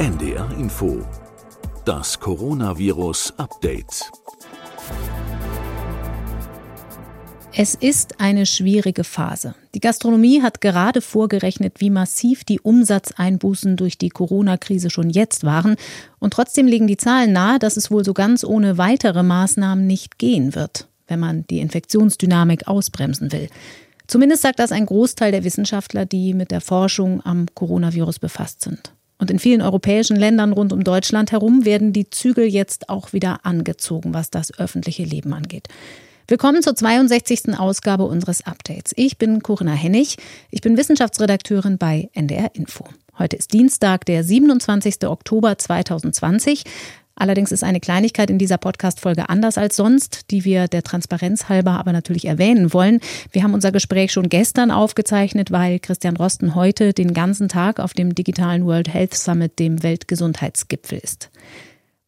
NDR Info. Das Coronavirus Update. Es ist eine schwierige Phase. Die Gastronomie hat gerade vorgerechnet, wie massiv die Umsatzeinbußen durch die Corona-Krise schon jetzt waren. Und trotzdem legen die Zahlen nahe, dass es wohl so ganz ohne weitere Maßnahmen nicht gehen wird, wenn man die Infektionsdynamik ausbremsen will. Zumindest sagt das ein Großteil der Wissenschaftler, die mit der Forschung am Coronavirus befasst sind. Und in vielen europäischen Ländern rund um Deutschland herum werden die Zügel jetzt auch wieder angezogen, was das öffentliche Leben angeht. Willkommen zur 62. Ausgabe unseres Updates. Ich bin Corinna Hennig. Ich bin Wissenschaftsredakteurin bei NDR Info. Heute ist Dienstag, der 27. Oktober 2020. Allerdings ist eine Kleinigkeit in dieser Podcast-Folge anders als sonst, die wir der Transparenz halber aber natürlich erwähnen wollen. Wir haben unser Gespräch schon gestern aufgezeichnet, weil Christian Rosten heute den ganzen Tag auf dem digitalen World Health Summit, dem Weltgesundheitsgipfel ist.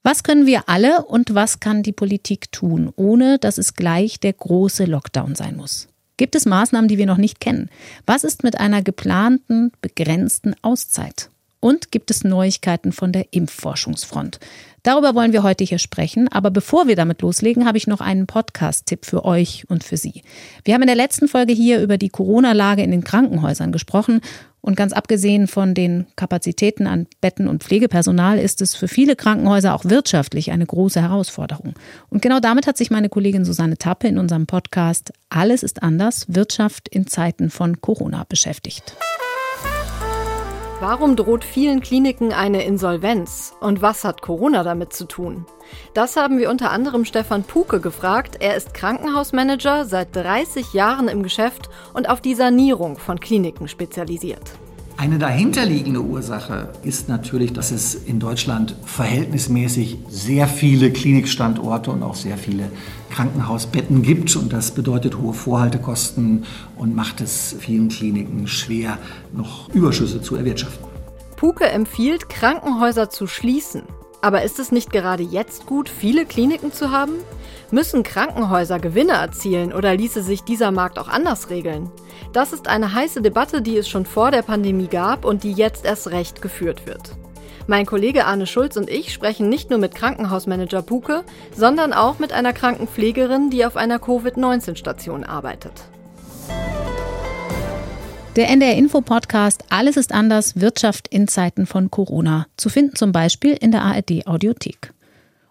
Was können wir alle und was kann die Politik tun, ohne dass es gleich der große Lockdown sein muss? Gibt es Maßnahmen, die wir noch nicht kennen? Was ist mit einer geplanten, begrenzten Auszeit? Und gibt es Neuigkeiten von der Impfforschungsfront? Darüber wollen wir heute hier sprechen. Aber bevor wir damit loslegen, habe ich noch einen Podcast-Tipp für euch und für Sie. Wir haben in der letzten Folge hier über die Corona-Lage in den Krankenhäusern gesprochen. Und ganz abgesehen von den Kapazitäten an Betten und Pflegepersonal ist es für viele Krankenhäuser auch wirtschaftlich eine große Herausforderung. Und genau damit hat sich meine Kollegin Susanne Tappe in unserem Podcast Alles ist anders, Wirtschaft in Zeiten von Corona beschäftigt. Warum droht vielen Kliniken eine Insolvenz? Und was hat Corona damit zu tun? Das haben wir unter anderem Stefan Puke gefragt. Er ist Krankenhausmanager, seit 30 Jahren im Geschäft und auf die Sanierung von Kliniken spezialisiert. Eine dahinterliegende Ursache ist natürlich, dass es in Deutschland verhältnismäßig sehr viele Klinikstandorte und auch sehr viele Krankenhausbetten gibt. Und das bedeutet hohe Vorhaltekosten und macht es vielen Kliniken schwer, noch Überschüsse zu erwirtschaften. Puke empfiehlt, Krankenhäuser zu schließen. Aber ist es nicht gerade jetzt gut, viele Kliniken zu haben? Müssen Krankenhäuser Gewinne erzielen oder ließe sich dieser Markt auch anders regeln? Das ist eine heiße Debatte, die es schon vor der Pandemie gab und die jetzt erst recht geführt wird. Mein Kollege Arne Schulz und ich sprechen nicht nur mit Krankenhausmanager Buke, sondern auch mit einer Krankenpflegerin, die auf einer Covid-19-Station arbeitet. Der NDR Info Podcast Alles ist anders Wirtschaft in Zeiten von Corona zu finden zum Beispiel in der ARD Audiothek.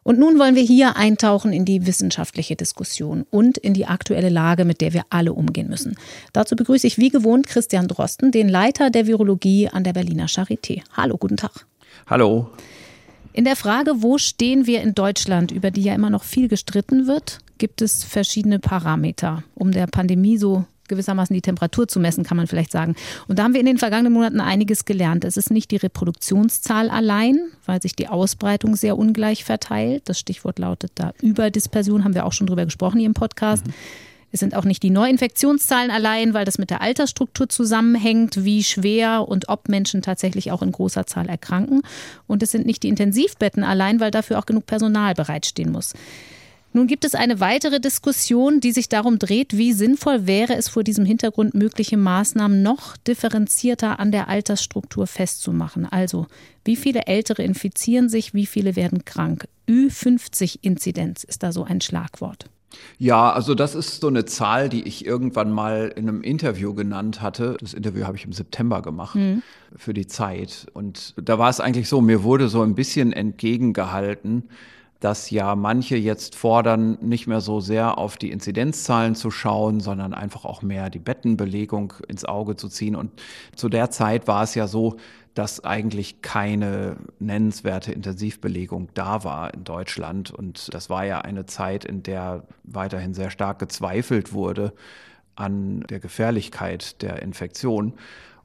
Und nun wollen wir hier eintauchen in die wissenschaftliche Diskussion und in die aktuelle Lage, mit der wir alle umgehen müssen. Dazu begrüße ich wie gewohnt Christian Drosten, den Leiter der Virologie an der Berliner Charité. Hallo, guten Tag. Hallo. In der Frage, wo stehen wir in Deutschland, über die ja immer noch viel gestritten wird, gibt es verschiedene Parameter, um der Pandemie so gewissermaßen die Temperatur zu messen, kann man vielleicht sagen. Und da haben wir in den vergangenen Monaten einiges gelernt. Es ist nicht die Reproduktionszahl allein, weil sich die Ausbreitung sehr ungleich verteilt. Das Stichwort lautet da Überdispersion, haben wir auch schon drüber gesprochen hier im Podcast. Mhm. Es sind auch nicht die Neuinfektionszahlen allein, weil das mit der Altersstruktur zusammenhängt, wie schwer und ob Menschen tatsächlich auch in großer Zahl erkranken. Und es sind nicht die Intensivbetten allein, weil dafür auch genug Personal bereitstehen muss. Nun gibt es eine weitere Diskussion, die sich darum dreht, wie sinnvoll wäre es vor diesem Hintergrund, mögliche Maßnahmen noch differenzierter an der Altersstruktur festzumachen. Also, wie viele Ältere infizieren sich, wie viele werden krank? Ü50-Inzidenz ist da so ein Schlagwort. Ja, also das ist so eine Zahl, die ich irgendwann mal in einem Interview genannt hatte. Das Interview habe ich im September gemacht mhm. für die Zeit. Und da war es eigentlich so, mir wurde so ein bisschen entgegengehalten, dass ja manche jetzt fordern, nicht mehr so sehr auf die Inzidenzzahlen zu schauen, sondern einfach auch mehr die Bettenbelegung ins Auge zu ziehen. Und zu der Zeit war es ja so, dass eigentlich keine nennenswerte Intensivbelegung da war in Deutschland. Und das war ja eine Zeit, in der weiterhin sehr stark gezweifelt wurde an der Gefährlichkeit der Infektion.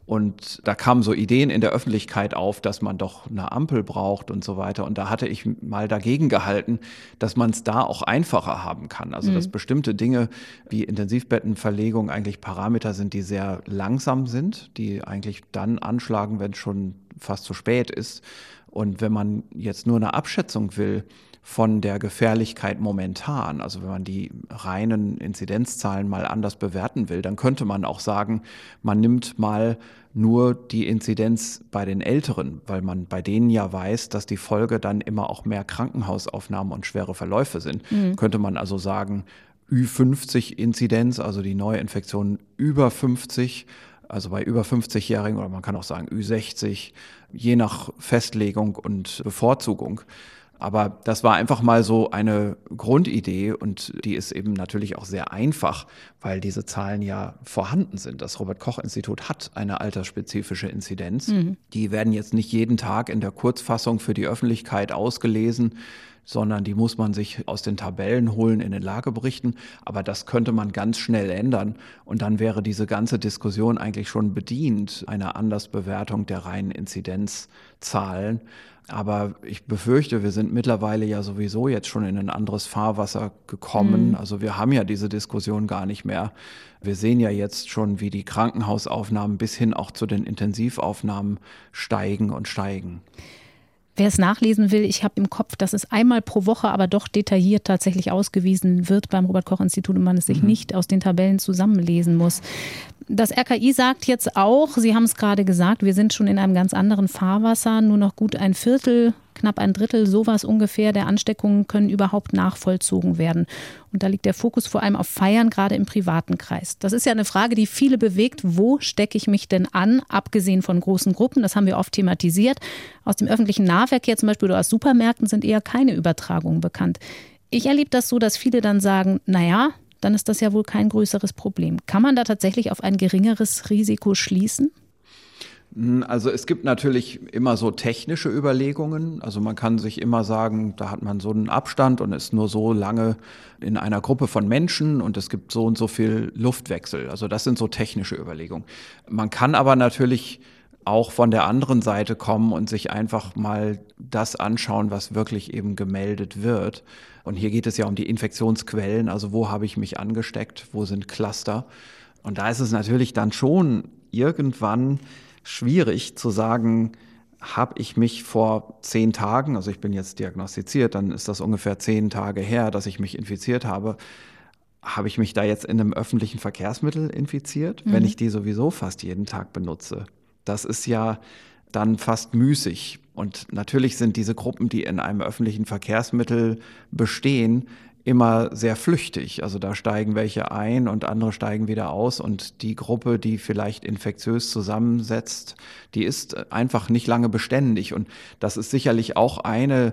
Und da kamen so Ideen in der Öffentlichkeit auf, dass man doch eine Ampel braucht und so weiter. Und da hatte ich mal dagegen gehalten, dass man es da auch einfacher haben kann. Also, mhm. dass bestimmte Dinge wie Intensivbettenverlegung eigentlich Parameter sind, die sehr langsam sind, die eigentlich dann anschlagen, wenn es schon fast zu spät ist. Und wenn man jetzt nur eine Abschätzung will, von der Gefährlichkeit momentan. Also wenn man die reinen Inzidenzzahlen mal anders bewerten will, dann könnte man auch sagen, man nimmt mal nur die Inzidenz bei den Älteren, weil man bei denen ja weiß, dass die Folge dann immer auch mehr Krankenhausaufnahmen und schwere Verläufe sind. Mhm. Könnte man also sagen, Ü50-Inzidenz, also die Neuinfektionen über 50, also bei über 50-Jährigen oder man kann auch sagen Ü60, je nach Festlegung und Bevorzugung. Aber das war einfach mal so eine Grundidee und die ist eben natürlich auch sehr einfach, weil diese Zahlen ja vorhanden sind. Das Robert Koch Institut hat eine altersspezifische Inzidenz. Mhm. Die werden jetzt nicht jeden Tag in der Kurzfassung für die Öffentlichkeit ausgelesen sondern die muss man sich aus den Tabellen holen in den Lageberichten. Aber das könnte man ganz schnell ändern. Und dann wäre diese ganze Diskussion eigentlich schon bedient, einer Andersbewertung der reinen Inzidenzzahlen. Aber ich befürchte, wir sind mittlerweile ja sowieso jetzt schon in ein anderes Fahrwasser gekommen. Mhm. Also wir haben ja diese Diskussion gar nicht mehr. Wir sehen ja jetzt schon, wie die Krankenhausaufnahmen bis hin auch zu den Intensivaufnahmen steigen und steigen. Wer es nachlesen will, ich habe im Kopf, dass es einmal pro Woche aber doch detailliert tatsächlich ausgewiesen wird beim Robert Koch Institut und man es sich mhm. nicht aus den Tabellen zusammenlesen muss. Das RKI sagt jetzt auch, Sie haben es gerade gesagt, wir sind schon in einem ganz anderen Fahrwasser. Nur noch gut ein Viertel, knapp ein Drittel, sowas ungefähr der Ansteckungen können überhaupt nachvollzogen werden. Und da liegt der Fokus vor allem auf Feiern, gerade im privaten Kreis. Das ist ja eine Frage, die viele bewegt. Wo stecke ich mich denn an, abgesehen von großen Gruppen? Das haben wir oft thematisiert. Aus dem öffentlichen Nahverkehr zum Beispiel oder aus Supermärkten sind eher keine Übertragungen bekannt. Ich erlebe das so, dass viele dann sagen, naja, dann ist das ja wohl kein größeres Problem. Kann man da tatsächlich auf ein geringeres Risiko schließen? Hm, also es gibt natürlich immer so technische Überlegungen. Also man kann sich immer sagen, da hat man so einen Abstand und ist nur so lange in einer Gruppe von Menschen und es gibt so und so viel Luftwechsel. Also das sind so technische Überlegungen. Man kann aber natürlich auch von der anderen Seite kommen und sich einfach mal das anschauen, was wirklich eben gemeldet wird. Und hier geht es ja um die Infektionsquellen, also wo habe ich mich angesteckt, wo sind Cluster. Und da ist es natürlich dann schon irgendwann schwierig zu sagen, habe ich mich vor zehn Tagen, also ich bin jetzt diagnostiziert, dann ist das ungefähr zehn Tage her, dass ich mich infiziert habe, habe ich mich da jetzt in einem öffentlichen Verkehrsmittel infiziert, mhm. wenn ich die sowieso fast jeden Tag benutze? Das ist ja dann fast müßig. Und natürlich sind diese Gruppen, die in einem öffentlichen Verkehrsmittel bestehen, immer sehr flüchtig. Also da steigen welche ein und andere steigen wieder aus. Und die Gruppe, die vielleicht infektiös zusammensetzt, die ist einfach nicht lange beständig. Und das ist sicherlich auch eine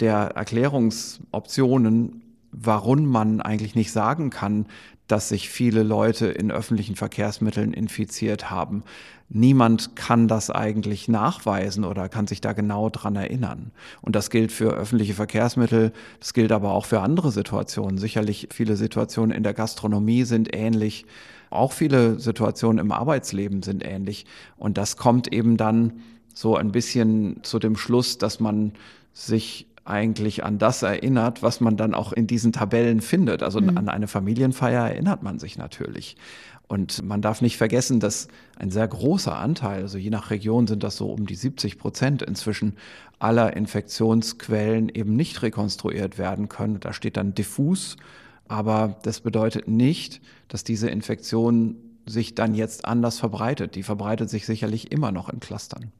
der Erklärungsoptionen, warum man eigentlich nicht sagen kann, dass sich viele Leute in öffentlichen Verkehrsmitteln infiziert haben. Niemand kann das eigentlich nachweisen oder kann sich da genau dran erinnern. Und das gilt für öffentliche Verkehrsmittel, das gilt aber auch für andere Situationen. Sicherlich viele Situationen in der Gastronomie sind ähnlich. Auch viele Situationen im Arbeitsleben sind ähnlich. Und das kommt eben dann so ein bisschen zu dem Schluss, dass man sich eigentlich an das erinnert, was man dann auch in diesen Tabellen findet. Also mhm. an eine Familienfeier erinnert man sich natürlich. Und man darf nicht vergessen, dass ein sehr großer Anteil, also je nach Region sind das so um die 70 Prozent inzwischen aller Infektionsquellen eben nicht rekonstruiert werden können. Da steht dann diffus, aber das bedeutet nicht, dass diese Infektion sich dann jetzt anders verbreitet. Die verbreitet sich sicherlich immer noch in Clustern.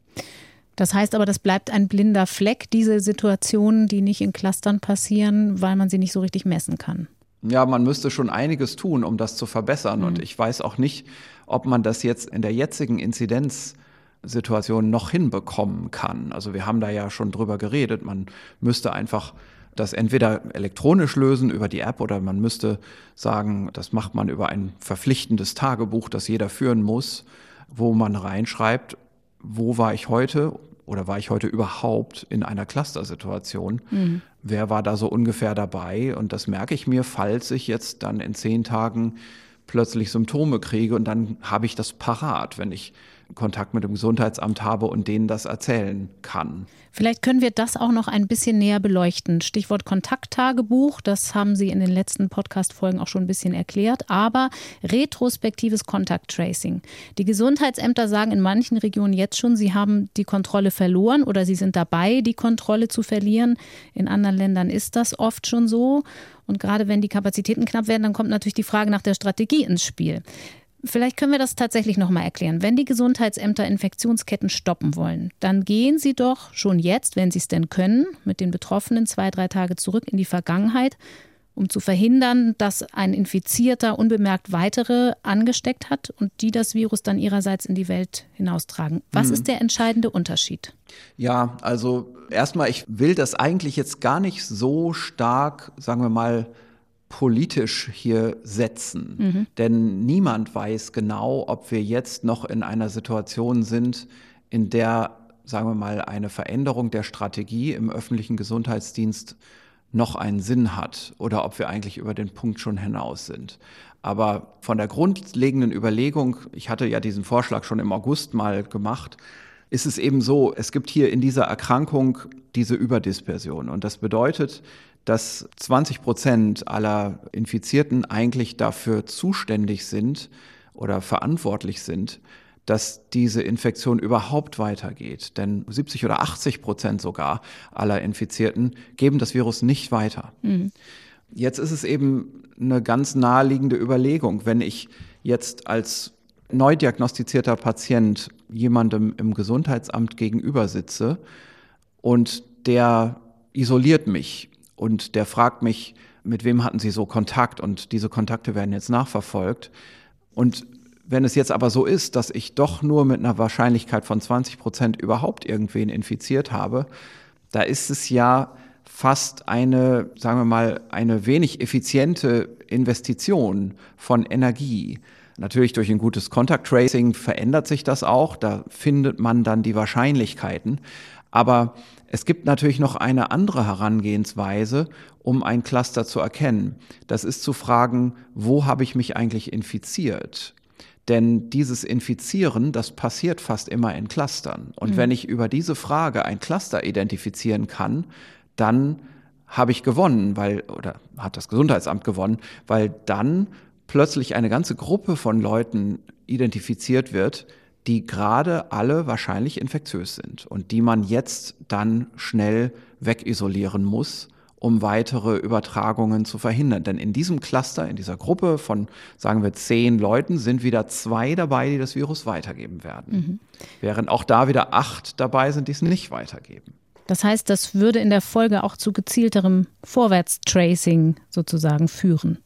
Das heißt aber, das bleibt ein blinder Fleck, diese Situationen, die nicht in Clustern passieren, weil man sie nicht so richtig messen kann. Ja, man müsste schon einiges tun, um das zu verbessern. Mhm. Und ich weiß auch nicht, ob man das jetzt in der jetzigen Inzidenzsituation noch hinbekommen kann. Also wir haben da ja schon drüber geredet. Man müsste einfach das entweder elektronisch lösen über die App oder man müsste sagen, das macht man über ein verpflichtendes Tagebuch, das jeder führen muss, wo man reinschreibt, wo war ich heute oder war ich heute überhaupt in einer Cluster-Situation? Mhm. Wer war da so ungefähr dabei? Und das merke ich mir, falls ich jetzt dann in zehn Tagen plötzlich Symptome kriege und dann habe ich das parat. Wenn ich Kontakt mit dem Gesundheitsamt habe und denen das erzählen kann. Vielleicht können wir das auch noch ein bisschen näher beleuchten. Stichwort Kontakttagebuch, das haben Sie in den letzten Podcast-Folgen auch schon ein bisschen erklärt, aber retrospektives Kontakttracing. Die Gesundheitsämter sagen in manchen Regionen jetzt schon, sie haben die Kontrolle verloren oder sie sind dabei, die Kontrolle zu verlieren. In anderen Ländern ist das oft schon so. Und gerade wenn die Kapazitäten knapp werden, dann kommt natürlich die Frage nach der Strategie ins Spiel. Vielleicht können wir das tatsächlich noch mal erklären. Wenn die Gesundheitsämter Infektionsketten stoppen wollen, dann gehen sie doch schon jetzt, wenn sie es denn können, mit den Betroffenen zwei, drei Tage zurück in die Vergangenheit, um zu verhindern, dass ein Infizierter unbemerkt weitere angesteckt hat und die das Virus dann ihrerseits in die Welt hinaustragen. Was mhm. ist der entscheidende Unterschied? Ja, also erstmal, ich will das eigentlich jetzt gar nicht so stark, sagen wir mal, politisch hier setzen. Mhm. Denn niemand weiß genau, ob wir jetzt noch in einer Situation sind, in der, sagen wir mal, eine Veränderung der Strategie im öffentlichen Gesundheitsdienst noch einen Sinn hat oder ob wir eigentlich über den Punkt schon hinaus sind. Aber von der grundlegenden Überlegung, ich hatte ja diesen Vorschlag schon im August mal gemacht, ist es eben so, es gibt hier in dieser Erkrankung diese Überdispersion. Und das bedeutet, dass 20 Prozent aller Infizierten eigentlich dafür zuständig sind oder verantwortlich sind, dass diese Infektion überhaupt weitergeht. Denn 70 oder 80 Prozent sogar aller Infizierten geben das Virus nicht weiter. Mhm. Jetzt ist es eben eine ganz naheliegende Überlegung, wenn ich jetzt als neu diagnostizierter Patient jemandem im Gesundheitsamt gegenüber sitze und der isoliert mich und der fragt mich, mit wem hatten Sie so Kontakt und diese Kontakte werden jetzt nachverfolgt. Und wenn es jetzt aber so ist, dass ich doch nur mit einer Wahrscheinlichkeit von 20 Prozent überhaupt irgendwen infiziert habe, da ist es ja fast eine, sagen wir mal, eine wenig effiziente Investition von Energie. Natürlich durch ein gutes Contact Tracing verändert sich das auch, da findet man dann die Wahrscheinlichkeiten. Aber es gibt natürlich noch eine andere Herangehensweise, um ein Cluster zu erkennen. Das ist zu fragen, wo habe ich mich eigentlich infiziert? Denn dieses Infizieren, das passiert fast immer in Clustern. Und mhm. wenn ich über diese Frage ein Cluster identifizieren kann, dann habe ich gewonnen, weil, oder hat das Gesundheitsamt gewonnen, weil dann plötzlich eine ganze Gruppe von Leuten identifiziert wird, die gerade alle wahrscheinlich infektiös sind und die man jetzt dann schnell wegisolieren muss, um weitere Übertragungen zu verhindern. Denn in diesem Cluster, in dieser Gruppe von, sagen wir, zehn Leuten, sind wieder zwei dabei, die das Virus weitergeben werden. Mhm. Während auch da wieder acht dabei sind, die es nicht weitergeben. Das heißt, das würde in der Folge auch zu gezielterem Vorwärtstracing sozusagen führen.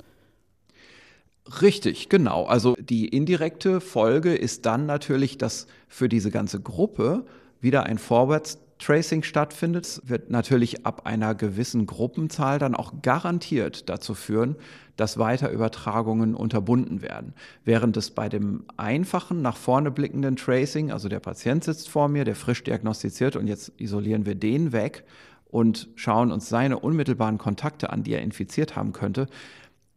Richtig, genau. Also die indirekte Folge ist dann natürlich, dass für diese ganze Gruppe wieder ein Forward-Tracing stattfindet. Es wird natürlich ab einer gewissen Gruppenzahl dann auch garantiert dazu führen, dass weiter Übertragungen unterbunden werden. Während es bei dem einfachen, nach vorne blickenden Tracing, also der Patient sitzt vor mir, der frisch diagnostiziert und jetzt isolieren wir den weg und schauen uns seine unmittelbaren Kontakte an, die er infiziert haben könnte,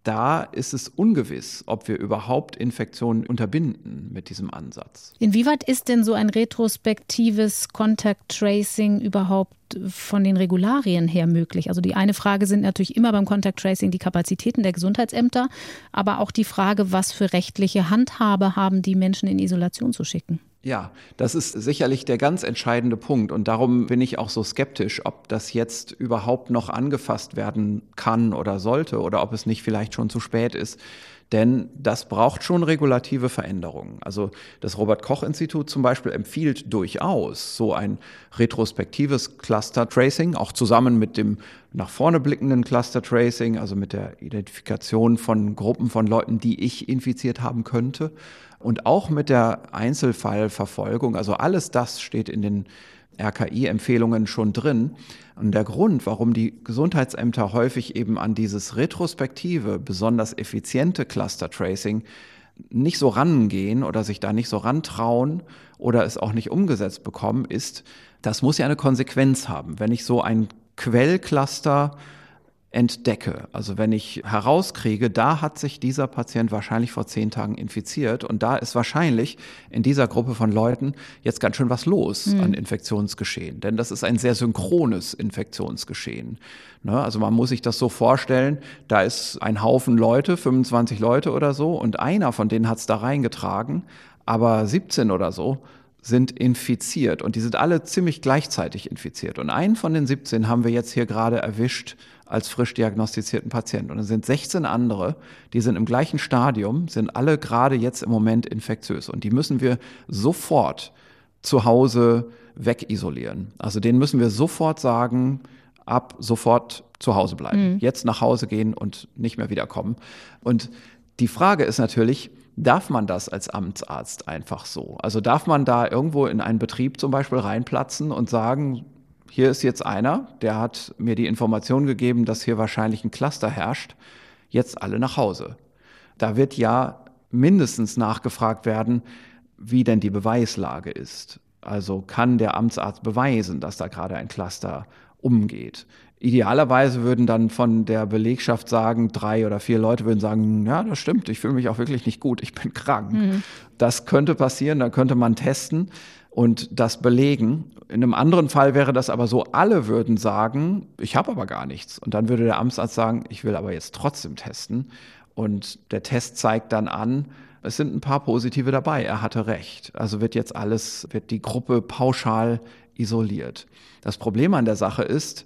da ist es ungewiss, ob wir überhaupt Infektionen unterbinden mit diesem Ansatz. Inwieweit ist denn so ein retrospektives Contact Tracing überhaupt von den Regularien her möglich? Also die eine Frage sind natürlich immer beim Contact Tracing die Kapazitäten der Gesundheitsämter, aber auch die Frage, was für rechtliche Handhabe haben die Menschen in Isolation zu schicken? Ja, das ist sicherlich der ganz entscheidende Punkt. Und darum bin ich auch so skeptisch, ob das jetzt überhaupt noch angefasst werden kann oder sollte oder ob es nicht vielleicht schon zu spät ist. Denn das braucht schon regulative Veränderungen. Also das Robert Koch Institut zum Beispiel empfiehlt durchaus so ein retrospektives Cluster Tracing, auch zusammen mit dem nach vorne blickenden Cluster Tracing, also mit der Identifikation von Gruppen von Leuten, die ich infiziert haben könnte und auch mit der Einzelfallverfolgung. Also alles das steht in den RKI-Empfehlungen schon drin. Und der Grund, warum die Gesundheitsämter häufig eben an dieses retrospektive, besonders effiziente Cluster Tracing nicht so rangehen oder sich da nicht so rantrauen oder es auch nicht umgesetzt bekommen, ist, das muss ja eine Konsequenz haben. Wenn ich so ein Quellcluster entdecke, also wenn ich herauskriege, da hat sich dieser Patient wahrscheinlich vor zehn Tagen infiziert und da ist wahrscheinlich in dieser Gruppe von Leuten jetzt ganz schön was los mhm. an Infektionsgeschehen, denn das ist ein sehr synchrones Infektionsgeschehen. Ne? Also man muss sich das so vorstellen, da ist ein Haufen Leute, 25 Leute oder so und einer von denen hat es da reingetragen, aber 17 oder so sind infiziert und die sind alle ziemlich gleichzeitig infiziert. Und einen von den 17 haben wir jetzt hier gerade erwischt als frisch diagnostizierten Patienten. Und es sind 16 andere, die sind im gleichen Stadium, sind alle gerade jetzt im Moment infektiös. Und die müssen wir sofort zu Hause wegisolieren. Also denen müssen wir sofort sagen, ab sofort zu Hause bleiben. Mhm. Jetzt nach Hause gehen und nicht mehr wiederkommen. Und die Frage ist natürlich, Darf man das als Amtsarzt einfach so? Also darf man da irgendwo in einen Betrieb zum Beispiel reinplatzen und sagen, hier ist jetzt einer, der hat mir die Information gegeben, dass hier wahrscheinlich ein Cluster herrscht, jetzt alle nach Hause. Da wird ja mindestens nachgefragt werden, wie denn die Beweislage ist. Also kann der Amtsarzt beweisen, dass da gerade ein Cluster umgeht. Idealerweise würden dann von der Belegschaft sagen, drei oder vier Leute würden sagen, ja, das stimmt, ich fühle mich auch wirklich nicht gut, ich bin krank. Mhm. Das könnte passieren, da könnte man testen und das belegen. In einem anderen Fall wäre das aber so, alle würden sagen, ich habe aber gar nichts. Und dann würde der Amtsarzt sagen, ich will aber jetzt trotzdem testen. Und der Test zeigt dann an, es sind ein paar positive dabei, er hatte recht. Also wird jetzt alles, wird die Gruppe pauschal isoliert. Das Problem an der Sache ist,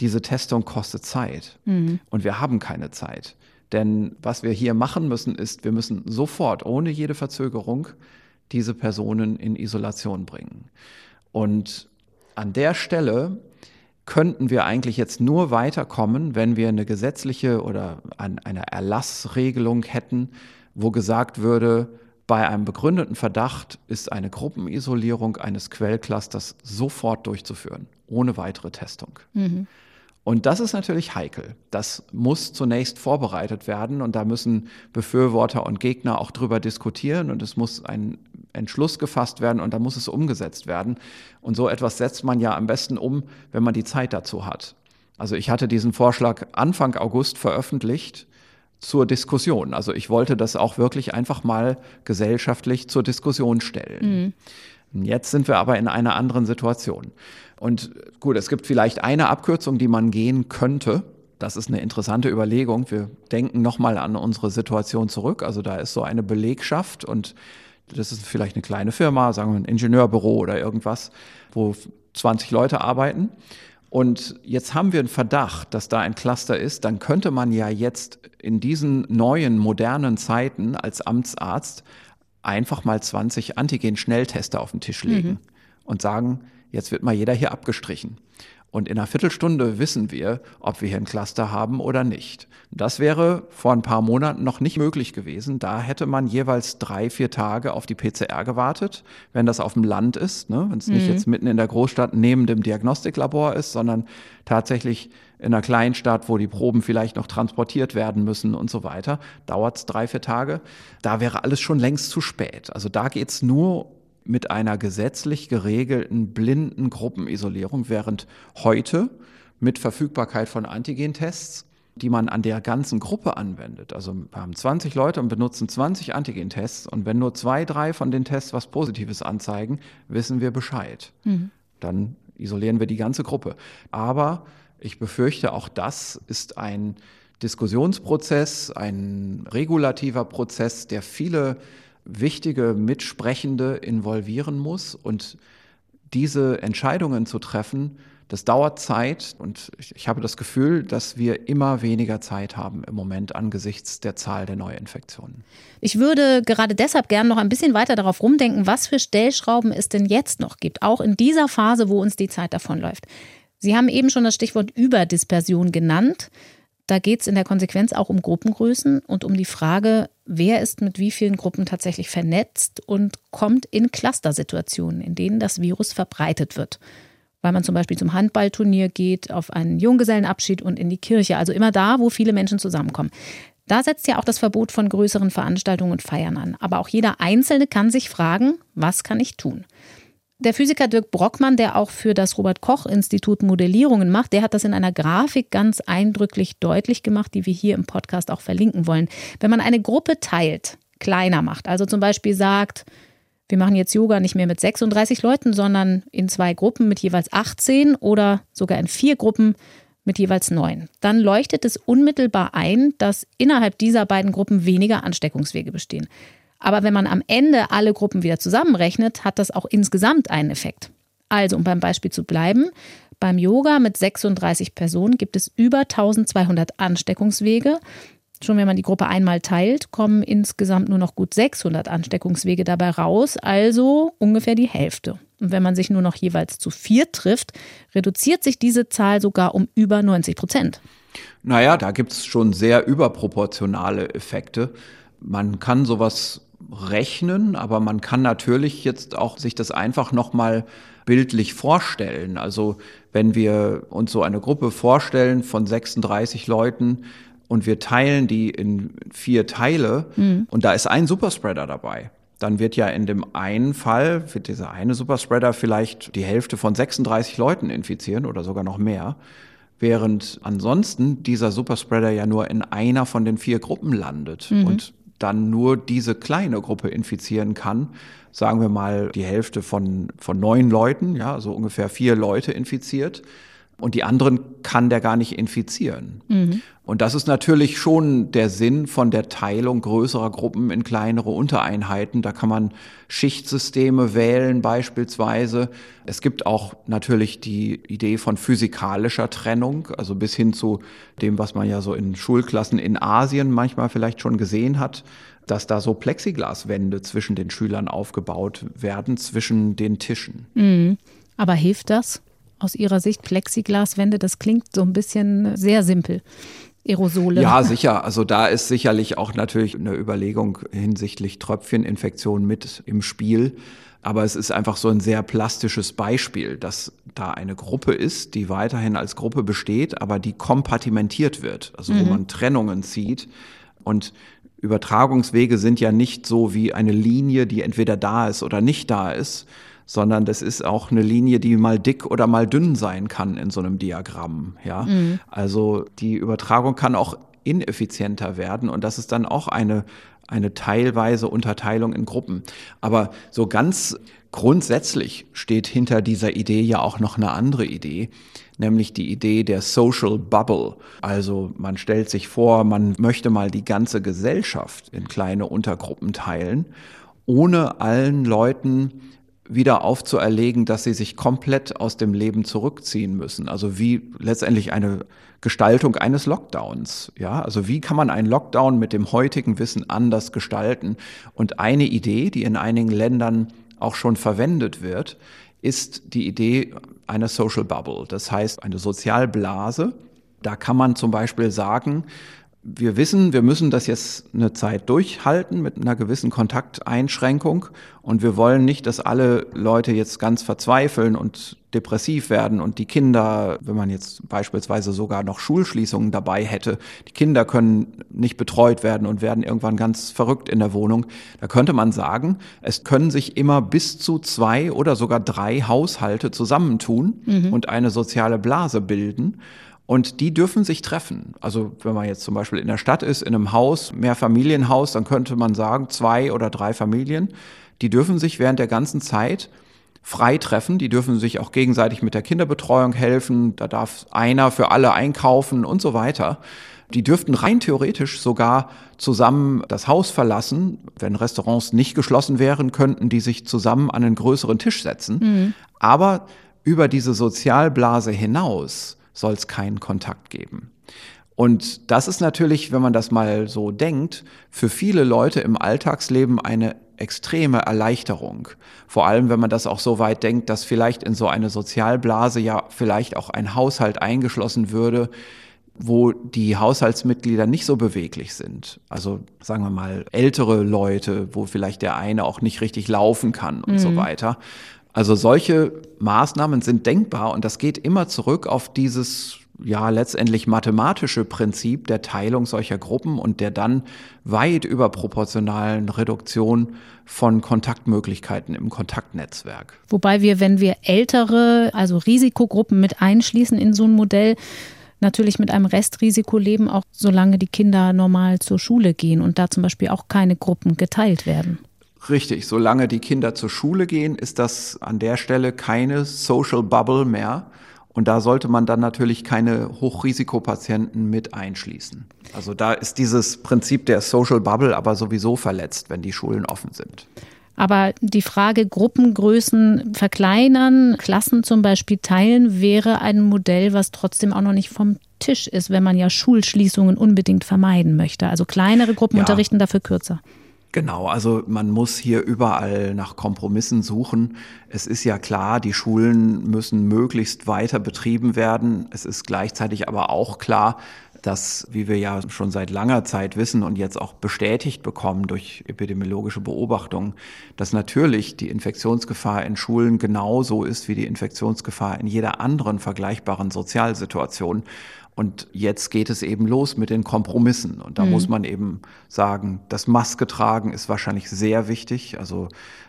diese Testung kostet Zeit mhm. und wir haben keine Zeit. Denn was wir hier machen müssen, ist, wir müssen sofort, ohne jede Verzögerung, diese Personen in Isolation bringen. Und an der Stelle könnten wir eigentlich jetzt nur weiterkommen, wenn wir eine gesetzliche oder eine Erlassregelung hätten, wo gesagt würde, bei einem begründeten Verdacht ist eine Gruppenisolierung eines Quellclusters sofort durchzuführen, ohne weitere Testung. Mhm. Und das ist natürlich heikel. Das muss zunächst vorbereitet werden und da müssen Befürworter und Gegner auch drüber diskutieren und es muss ein Entschluss gefasst werden und da muss es umgesetzt werden. Und so etwas setzt man ja am besten um, wenn man die Zeit dazu hat. Also ich hatte diesen Vorschlag Anfang August veröffentlicht zur Diskussion. Also ich wollte das auch wirklich einfach mal gesellschaftlich zur Diskussion stellen. Mhm. Jetzt sind wir aber in einer anderen Situation. Und gut, es gibt vielleicht eine Abkürzung, die man gehen könnte. Das ist eine interessante Überlegung. Wir denken nochmal an unsere Situation zurück. Also da ist so eine Belegschaft und das ist vielleicht eine kleine Firma, sagen wir ein Ingenieurbüro oder irgendwas, wo 20 Leute arbeiten. Und jetzt haben wir einen Verdacht, dass da ein Cluster ist, dann könnte man ja jetzt in diesen neuen, modernen Zeiten als Amtsarzt einfach mal 20 Antigen-Schnelltester auf den Tisch legen mhm. und sagen, Jetzt wird mal jeder hier abgestrichen. Und in einer Viertelstunde wissen wir, ob wir hier ein Cluster haben oder nicht. Das wäre vor ein paar Monaten noch nicht möglich gewesen. Da hätte man jeweils drei, vier Tage auf die PCR gewartet, wenn das auf dem Land ist, ne? wenn es nicht mhm. jetzt mitten in der Großstadt neben dem Diagnostiklabor ist, sondern tatsächlich in einer Kleinstadt, wo die Proben vielleicht noch transportiert werden müssen und so weiter, dauert es drei, vier Tage. Da wäre alles schon längst zu spät. Also da geht es nur mit einer gesetzlich geregelten blinden Gruppenisolierung, während heute mit Verfügbarkeit von Antigentests, die man an der ganzen Gruppe anwendet. Also wir haben 20 Leute und benutzen 20 Antigentests und wenn nur zwei, drei von den Tests was Positives anzeigen, wissen wir Bescheid. Mhm. Dann isolieren wir die ganze Gruppe. Aber ich befürchte, auch das ist ein Diskussionsprozess, ein regulativer Prozess, der viele wichtige Mitsprechende involvieren muss und diese Entscheidungen zu treffen, das dauert Zeit und ich, habe das Gefühl, dass wir immer weniger Zeit haben im Moment angesichts der Zahl der Neuinfektionen. Ich würde gerade deshalb gerne noch ein bisschen weiter darauf rumdenken, was für Stellschrauben es denn jetzt noch gibt, auch in dieser Phase, wo uns die Zeit davonläuft. Sie haben eben schon das Stichwort Überdispersion genannt. Da geht es in der Konsequenz auch um Gruppengrößen und um die Frage, wer ist mit wie vielen Gruppen tatsächlich vernetzt und kommt in Clustersituationen, in denen das Virus verbreitet wird. Weil man zum Beispiel zum Handballturnier geht, auf einen Junggesellenabschied und in die Kirche, also immer da, wo viele Menschen zusammenkommen. Da setzt ja auch das Verbot von größeren Veranstaltungen und Feiern an. Aber auch jeder Einzelne kann sich fragen, was kann ich tun? Der Physiker Dirk Brockmann, der auch für das Robert Koch Institut Modellierungen macht, der hat das in einer Grafik ganz eindrücklich deutlich gemacht, die wir hier im Podcast auch verlinken wollen. Wenn man eine Gruppe teilt, kleiner macht, also zum Beispiel sagt, wir machen jetzt Yoga nicht mehr mit 36 Leuten, sondern in zwei Gruppen mit jeweils 18 oder sogar in vier Gruppen mit jeweils neun. Dann leuchtet es unmittelbar ein, dass innerhalb dieser beiden Gruppen weniger Ansteckungswege bestehen. Aber wenn man am Ende alle Gruppen wieder zusammenrechnet, hat das auch insgesamt einen Effekt. Also, um beim Beispiel zu bleiben, beim Yoga mit 36 Personen gibt es über 1200 Ansteckungswege. Schon wenn man die Gruppe einmal teilt, kommen insgesamt nur noch gut 600 Ansteckungswege dabei raus, also ungefähr die Hälfte. Und wenn man sich nur noch jeweils zu vier trifft, reduziert sich diese Zahl sogar um über 90 Prozent. Naja, da gibt es schon sehr überproportionale Effekte. Man kann sowas rechnen, aber man kann natürlich jetzt auch sich das einfach nochmal bildlich vorstellen. Also wenn wir uns so eine Gruppe vorstellen von 36 Leuten und wir teilen die in vier Teile mhm. und da ist ein Superspreader dabei, dann wird ja in dem einen Fall, wird dieser eine Superspreader vielleicht die Hälfte von 36 Leuten infizieren oder sogar noch mehr. Während ansonsten dieser Superspreader ja nur in einer von den vier Gruppen landet. Mhm. Und dann nur diese kleine Gruppe infizieren kann, sagen wir mal die Hälfte von, von neun Leuten, ja, also ungefähr vier Leute infiziert. Und die anderen kann der gar nicht infizieren. Mhm. Und das ist natürlich schon der Sinn von der Teilung größerer Gruppen in kleinere Untereinheiten. Da kann man Schichtsysteme wählen beispielsweise. Es gibt auch natürlich die Idee von physikalischer Trennung, also bis hin zu dem, was man ja so in Schulklassen in Asien manchmal vielleicht schon gesehen hat, dass da so Plexiglaswände zwischen den Schülern aufgebaut werden, zwischen den Tischen. Mhm. Aber hilft das? Aus Ihrer Sicht Plexiglaswände, das klingt so ein bisschen sehr simpel. Aerosole. Ja, sicher. Also da ist sicherlich auch natürlich eine Überlegung hinsichtlich Tröpfcheninfektion mit im Spiel. Aber es ist einfach so ein sehr plastisches Beispiel, dass da eine Gruppe ist, die weiterhin als Gruppe besteht, aber die kompartimentiert wird, also mhm. wo man Trennungen zieht. Und Übertragungswege sind ja nicht so wie eine Linie, die entweder da ist oder nicht da ist, sondern das ist auch eine Linie, die mal dick oder mal dünn sein kann in so einem Diagramm. Ja, mhm. also die Übertragung kann auch ineffizienter werden und das ist dann auch eine eine teilweise Unterteilung in Gruppen. Aber so ganz grundsätzlich steht hinter dieser Idee ja auch noch eine andere Idee, nämlich die Idee der Social Bubble. Also man stellt sich vor, man möchte mal die ganze Gesellschaft in kleine Untergruppen teilen, ohne allen Leuten wieder aufzuerlegen, dass sie sich komplett aus dem Leben zurückziehen müssen. Also wie letztendlich eine Gestaltung eines Lockdowns. Ja, also wie kann man einen Lockdown mit dem heutigen Wissen anders gestalten? Und eine Idee, die in einigen Ländern auch schon verwendet wird, ist die Idee einer Social Bubble. Das heißt, eine Sozialblase. Da kann man zum Beispiel sagen, wir wissen, wir müssen das jetzt eine Zeit durchhalten mit einer gewissen Kontakteinschränkung und wir wollen nicht, dass alle Leute jetzt ganz verzweifeln und depressiv werden und die Kinder, wenn man jetzt beispielsweise sogar noch Schulschließungen dabei hätte, die Kinder können nicht betreut werden und werden irgendwann ganz verrückt in der Wohnung. Da könnte man sagen, es können sich immer bis zu zwei oder sogar drei Haushalte zusammentun mhm. und eine soziale Blase bilden. Und die dürfen sich treffen. Also wenn man jetzt zum Beispiel in der Stadt ist, in einem Haus, mehr Familienhaus, dann könnte man sagen, zwei oder drei Familien, die dürfen sich während der ganzen Zeit frei treffen. Die dürfen sich auch gegenseitig mit der Kinderbetreuung helfen. Da darf einer für alle einkaufen und so weiter. Die dürften rein theoretisch sogar zusammen das Haus verlassen. Wenn Restaurants nicht geschlossen wären, könnten die sich zusammen an einen größeren Tisch setzen. Mhm. Aber über diese Sozialblase hinaus soll es keinen Kontakt geben. Und das ist natürlich, wenn man das mal so denkt, für viele Leute im Alltagsleben eine extreme Erleichterung. Vor allem, wenn man das auch so weit denkt, dass vielleicht in so eine Sozialblase ja vielleicht auch ein Haushalt eingeschlossen würde, wo die Haushaltsmitglieder nicht so beweglich sind. Also sagen wir mal ältere Leute, wo vielleicht der eine auch nicht richtig laufen kann und mhm. so weiter. Also solche Maßnahmen sind denkbar und das geht immer zurück auf dieses ja letztendlich mathematische Prinzip der Teilung solcher Gruppen und der dann weit überproportionalen Reduktion von Kontaktmöglichkeiten im Kontaktnetzwerk. Wobei wir, wenn wir ältere, also Risikogruppen mit einschließen in so ein Modell, natürlich mit einem Restrisiko leben, auch solange die Kinder normal zur Schule gehen und da zum Beispiel auch keine Gruppen geteilt werden. Richtig, solange die Kinder zur Schule gehen, ist das an der Stelle keine Social Bubble mehr. Und da sollte man dann natürlich keine Hochrisikopatienten mit einschließen. Also da ist dieses Prinzip der Social Bubble aber sowieso verletzt, wenn die Schulen offen sind. Aber die Frage Gruppengrößen verkleinern, Klassen zum Beispiel teilen, wäre ein Modell, was trotzdem auch noch nicht vom Tisch ist, wenn man ja Schulschließungen unbedingt vermeiden möchte. Also kleinere Gruppen ja. unterrichten dafür kürzer. Genau, also man muss hier überall nach Kompromissen suchen. Es ist ja klar, die Schulen müssen möglichst weiter betrieben werden. Es ist gleichzeitig aber auch klar, dass, wie wir ja schon seit langer Zeit wissen und jetzt auch bestätigt bekommen durch epidemiologische Beobachtungen, dass natürlich die Infektionsgefahr in Schulen genauso ist wie die Infektionsgefahr in jeder anderen vergleichbaren Sozialsituation. Und jetzt geht es eben los mit den Kompromissen. Und da mhm. muss man eben sagen, das Maske tragen ist wahrscheinlich sehr wichtig. Also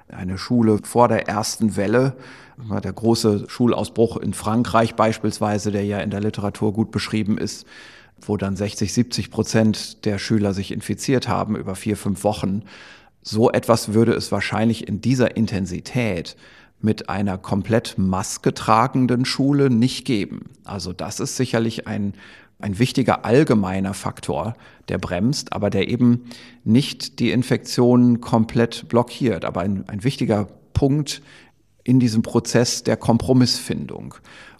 eine Schule vor der ersten Welle, der große Schulausbruch in Frankreich beispielsweise, der ja in der Literatur gut beschrieben ist, wo dann 60, 70 Prozent der Schüler sich infiziert haben über vier, fünf Wochen. So etwas würde es wahrscheinlich in dieser Intensität mit einer komplett masketragenden Schule nicht geben. Also das ist sicherlich ein, ein wichtiger allgemeiner Faktor, der bremst, aber der eben nicht die Infektion komplett blockiert. Aber ein, ein wichtiger Punkt in diesem Prozess der Kompromissfindung.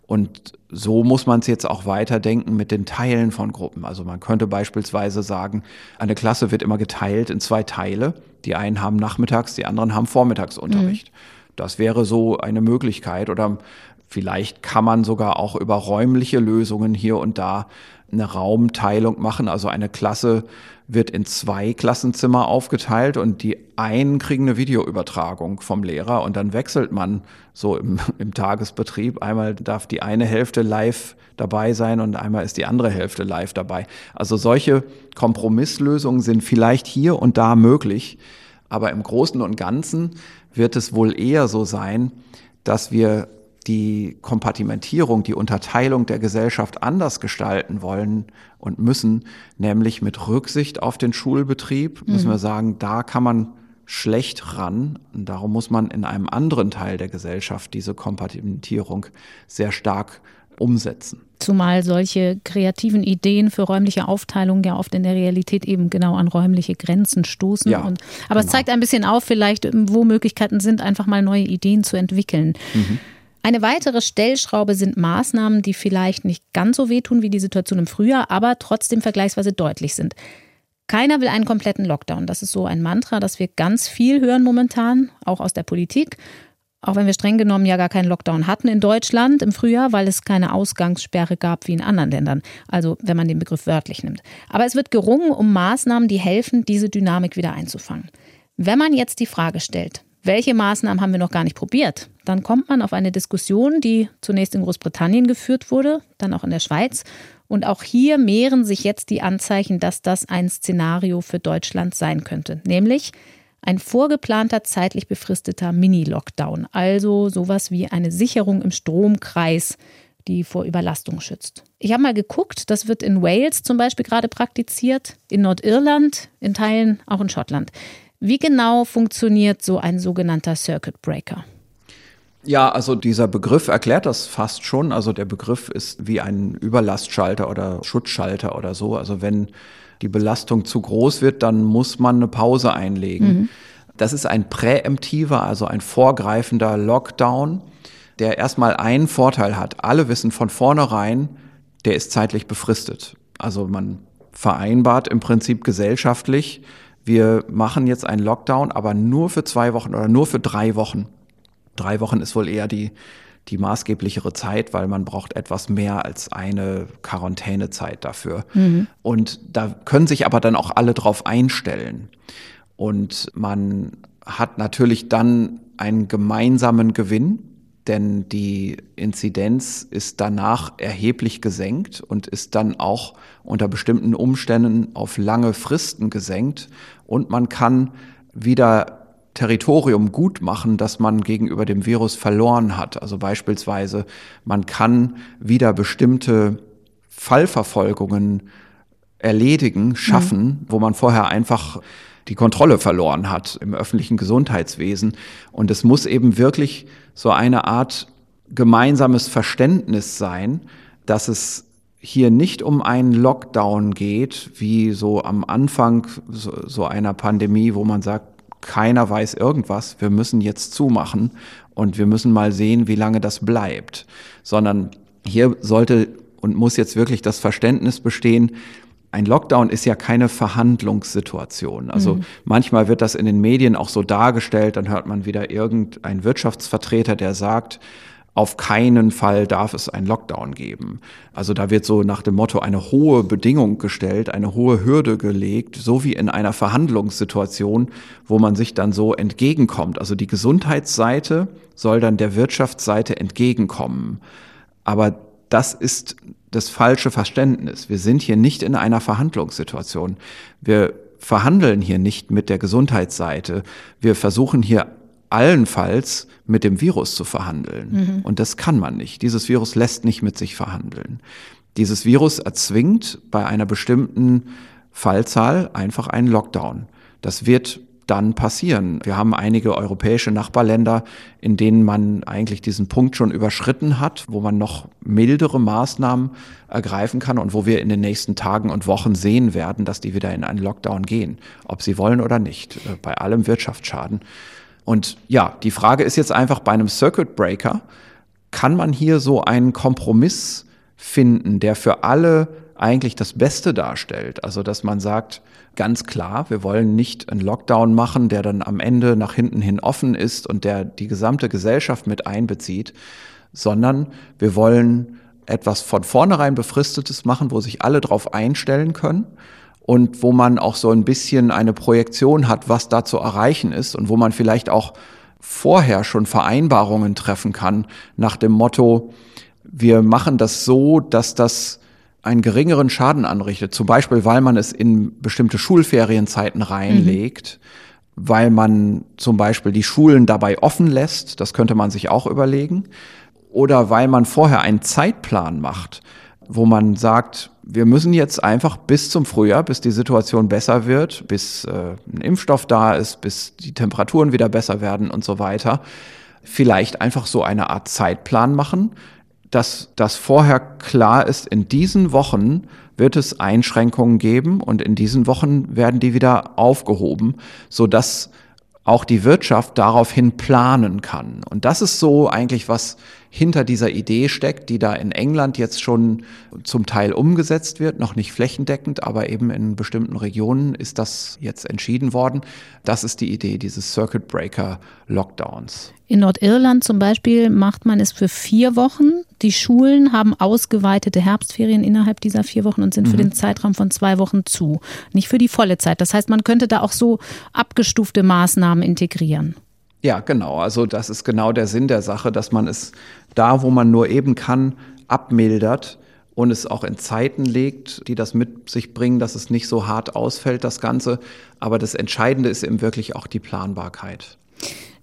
Und so muss man es jetzt auch weiterdenken mit den Teilen von Gruppen. Also man könnte beispielsweise sagen, eine Klasse wird immer geteilt in zwei Teile. Die einen haben nachmittags, die anderen haben Vormittagsunterricht. Mhm. Das wäre so eine Möglichkeit oder vielleicht kann man sogar auch über räumliche Lösungen hier und da eine Raumteilung machen. Also eine Klasse wird in zwei Klassenzimmer aufgeteilt und die einen kriegen eine Videoübertragung vom Lehrer und dann wechselt man so im, im Tagesbetrieb. Einmal darf die eine Hälfte live dabei sein und einmal ist die andere Hälfte live dabei. Also solche Kompromisslösungen sind vielleicht hier und da möglich. Aber im Großen und Ganzen wird es wohl eher so sein, dass wir die Kompartimentierung, die Unterteilung der Gesellschaft anders gestalten wollen und müssen, nämlich mit Rücksicht auf den Schulbetrieb, müssen mhm. wir sagen, da kann man schlecht ran. Und darum muss man in einem anderen Teil der Gesellschaft diese Kompartimentierung sehr stark umsetzen. Zumal solche kreativen Ideen für räumliche Aufteilung ja oft in der Realität eben genau an räumliche Grenzen stoßen. Ja, und, aber genau. es zeigt ein bisschen auf, vielleicht, wo Möglichkeiten sind, einfach mal neue Ideen zu entwickeln. Mhm. Eine weitere Stellschraube sind Maßnahmen, die vielleicht nicht ganz so wehtun wie die Situation im Frühjahr, aber trotzdem vergleichsweise deutlich sind. Keiner will einen kompletten Lockdown. Das ist so ein Mantra, das wir ganz viel hören momentan, auch aus der Politik auch wenn wir streng genommen ja gar keinen Lockdown hatten in Deutschland im Frühjahr, weil es keine Ausgangssperre gab wie in anderen Ländern. Also wenn man den Begriff wörtlich nimmt. Aber es wird gerungen um Maßnahmen, die helfen, diese Dynamik wieder einzufangen. Wenn man jetzt die Frage stellt, welche Maßnahmen haben wir noch gar nicht probiert, dann kommt man auf eine Diskussion, die zunächst in Großbritannien geführt wurde, dann auch in der Schweiz. Und auch hier mehren sich jetzt die Anzeichen, dass das ein Szenario für Deutschland sein könnte. Nämlich, ein vorgeplanter, zeitlich befristeter Mini-Lockdown, also sowas wie eine Sicherung im Stromkreis, die vor Überlastung schützt. Ich habe mal geguckt, das wird in Wales zum Beispiel gerade praktiziert, in Nordirland, in Teilen auch in Schottland. Wie genau funktioniert so ein sogenannter Circuit Breaker? Ja, also dieser Begriff erklärt das fast schon. Also der Begriff ist wie ein Überlastschalter oder Schutzschalter oder so. Also wenn die Belastung zu groß wird, dann muss man eine Pause einlegen. Mhm. Das ist ein präemptiver, also ein vorgreifender Lockdown, der erstmal einen Vorteil hat. Alle wissen von vornherein, der ist zeitlich befristet. Also man vereinbart im Prinzip gesellschaftlich, wir machen jetzt einen Lockdown, aber nur für zwei Wochen oder nur für drei Wochen. Drei Wochen ist wohl eher die die maßgeblichere Zeit, weil man braucht etwas mehr als eine Quarantänezeit dafür. Mhm. Und da können sich aber dann auch alle drauf einstellen. Und man hat natürlich dann einen gemeinsamen Gewinn, denn die Inzidenz ist danach erheblich gesenkt und ist dann auch unter bestimmten Umständen auf lange Fristen gesenkt und man kann wieder Territorium gut machen, das man gegenüber dem Virus verloren hat. Also beispielsweise, man kann wieder bestimmte Fallverfolgungen erledigen, schaffen, mhm. wo man vorher einfach die Kontrolle verloren hat im öffentlichen Gesundheitswesen. Und es muss eben wirklich so eine Art gemeinsames Verständnis sein, dass es hier nicht um einen Lockdown geht, wie so am Anfang so, so einer Pandemie, wo man sagt, keiner weiß irgendwas, wir müssen jetzt zumachen und wir müssen mal sehen, wie lange das bleibt, sondern hier sollte und muss jetzt wirklich das Verständnis bestehen, ein Lockdown ist ja keine Verhandlungssituation. Also mhm. manchmal wird das in den Medien auch so dargestellt, dann hört man wieder irgendein Wirtschaftsvertreter, der sagt, auf keinen Fall darf es einen Lockdown geben. Also da wird so nach dem Motto eine hohe Bedingung gestellt, eine hohe Hürde gelegt, so wie in einer Verhandlungssituation, wo man sich dann so entgegenkommt. Also die Gesundheitsseite soll dann der Wirtschaftsseite entgegenkommen. Aber das ist das falsche Verständnis. Wir sind hier nicht in einer Verhandlungssituation. Wir verhandeln hier nicht mit der Gesundheitsseite. Wir versuchen hier allenfalls mit dem Virus zu verhandeln. Mhm. Und das kann man nicht. Dieses Virus lässt nicht mit sich verhandeln. Dieses Virus erzwingt bei einer bestimmten Fallzahl einfach einen Lockdown. Das wird dann passieren. Wir haben einige europäische Nachbarländer, in denen man eigentlich diesen Punkt schon überschritten hat, wo man noch mildere Maßnahmen ergreifen kann und wo wir in den nächsten Tagen und Wochen sehen werden, dass die wieder in einen Lockdown gehen, ob sie wollen oder nicht, äh, bei allem Wirtschaftsschaden. Und ja, die Frage ist jetzt einfach bei einem Circuit Breaker, kann man hier so einen Kompromiss finden, der für alle eigentlich das Beste darstellt. Also, dass man sagt, ganz klar, wir wollen nicht einen Lockdown machen, der dann am Ende nach hinten hin offen ist und der die gesamte Gesellschaft mit einbezieht, sondern wir wollen etwas von vornherein befristetes machen, wo sich alle drauf einstellen können und wo man auch so ein bisschen eine Projektion hat, was da zu erreichen ist und wo man vielleicht auch vorher schon Vereinbarungen treffen kann nach dem Motto, wir machen das so, dass das einen geringeren Schaden anrichtet. Zum Beispiel, weil man es in bestimmte Schulferienzeiten reinlegt, mhm. weil man zum Beispiel die Schulen dabei offen lässt. Das könnte man sich auch überlegen. Oder weil man vorher einen Zeitplan macht, wo man sagt, wir müssen jetzt einfach bis zum Frühjahr, bis die Situation besser wird, bis äh, ein Impfstoff da ist, bis die Temperaturen wieder besser werden und so weiter, vielleicht einfach so eine Art Zeitplan machen, dass das vorher klar ist, in diesen Wochen wird es Einschränkungen geben und in diesen Wochen werden die wieder aufgehoben, so dass auch die Wirtschaft daraufhin planen kann. Und das ist so eigentlich, was hinter dieser Idee steckt, die da in England jetzt schon zum Teil umgesetzt wird, noch nicht flächendeckend, aber eben in bestimmten Regionen ist das jetzt entschieden worden. Das ist die Idee dieses Circuit Breaker Lockdowns. In Nordirland zum Beispiel macht man es für vier Wochen. Die Schulen haben ausgeweitete Herbstferien innerhalb dieser vier Wochen und sind mhm. für den Zeitraum von zwei Wochen zu. Nicht für die volle Zeit. Das heißt, man könnte da auch so abgestufte Maßnahmen integrieren. Ja, genau. Also das ist genau der Sinn der Sache, dass man es da, wo man nur eben kann, abmildert und es auch in Zeiten legt, die das mit sich bringen, dass es nicht so hart ausfällt, das Ganze. Aber das Entscheidende ist eben wirklich auch die Planbarkeit.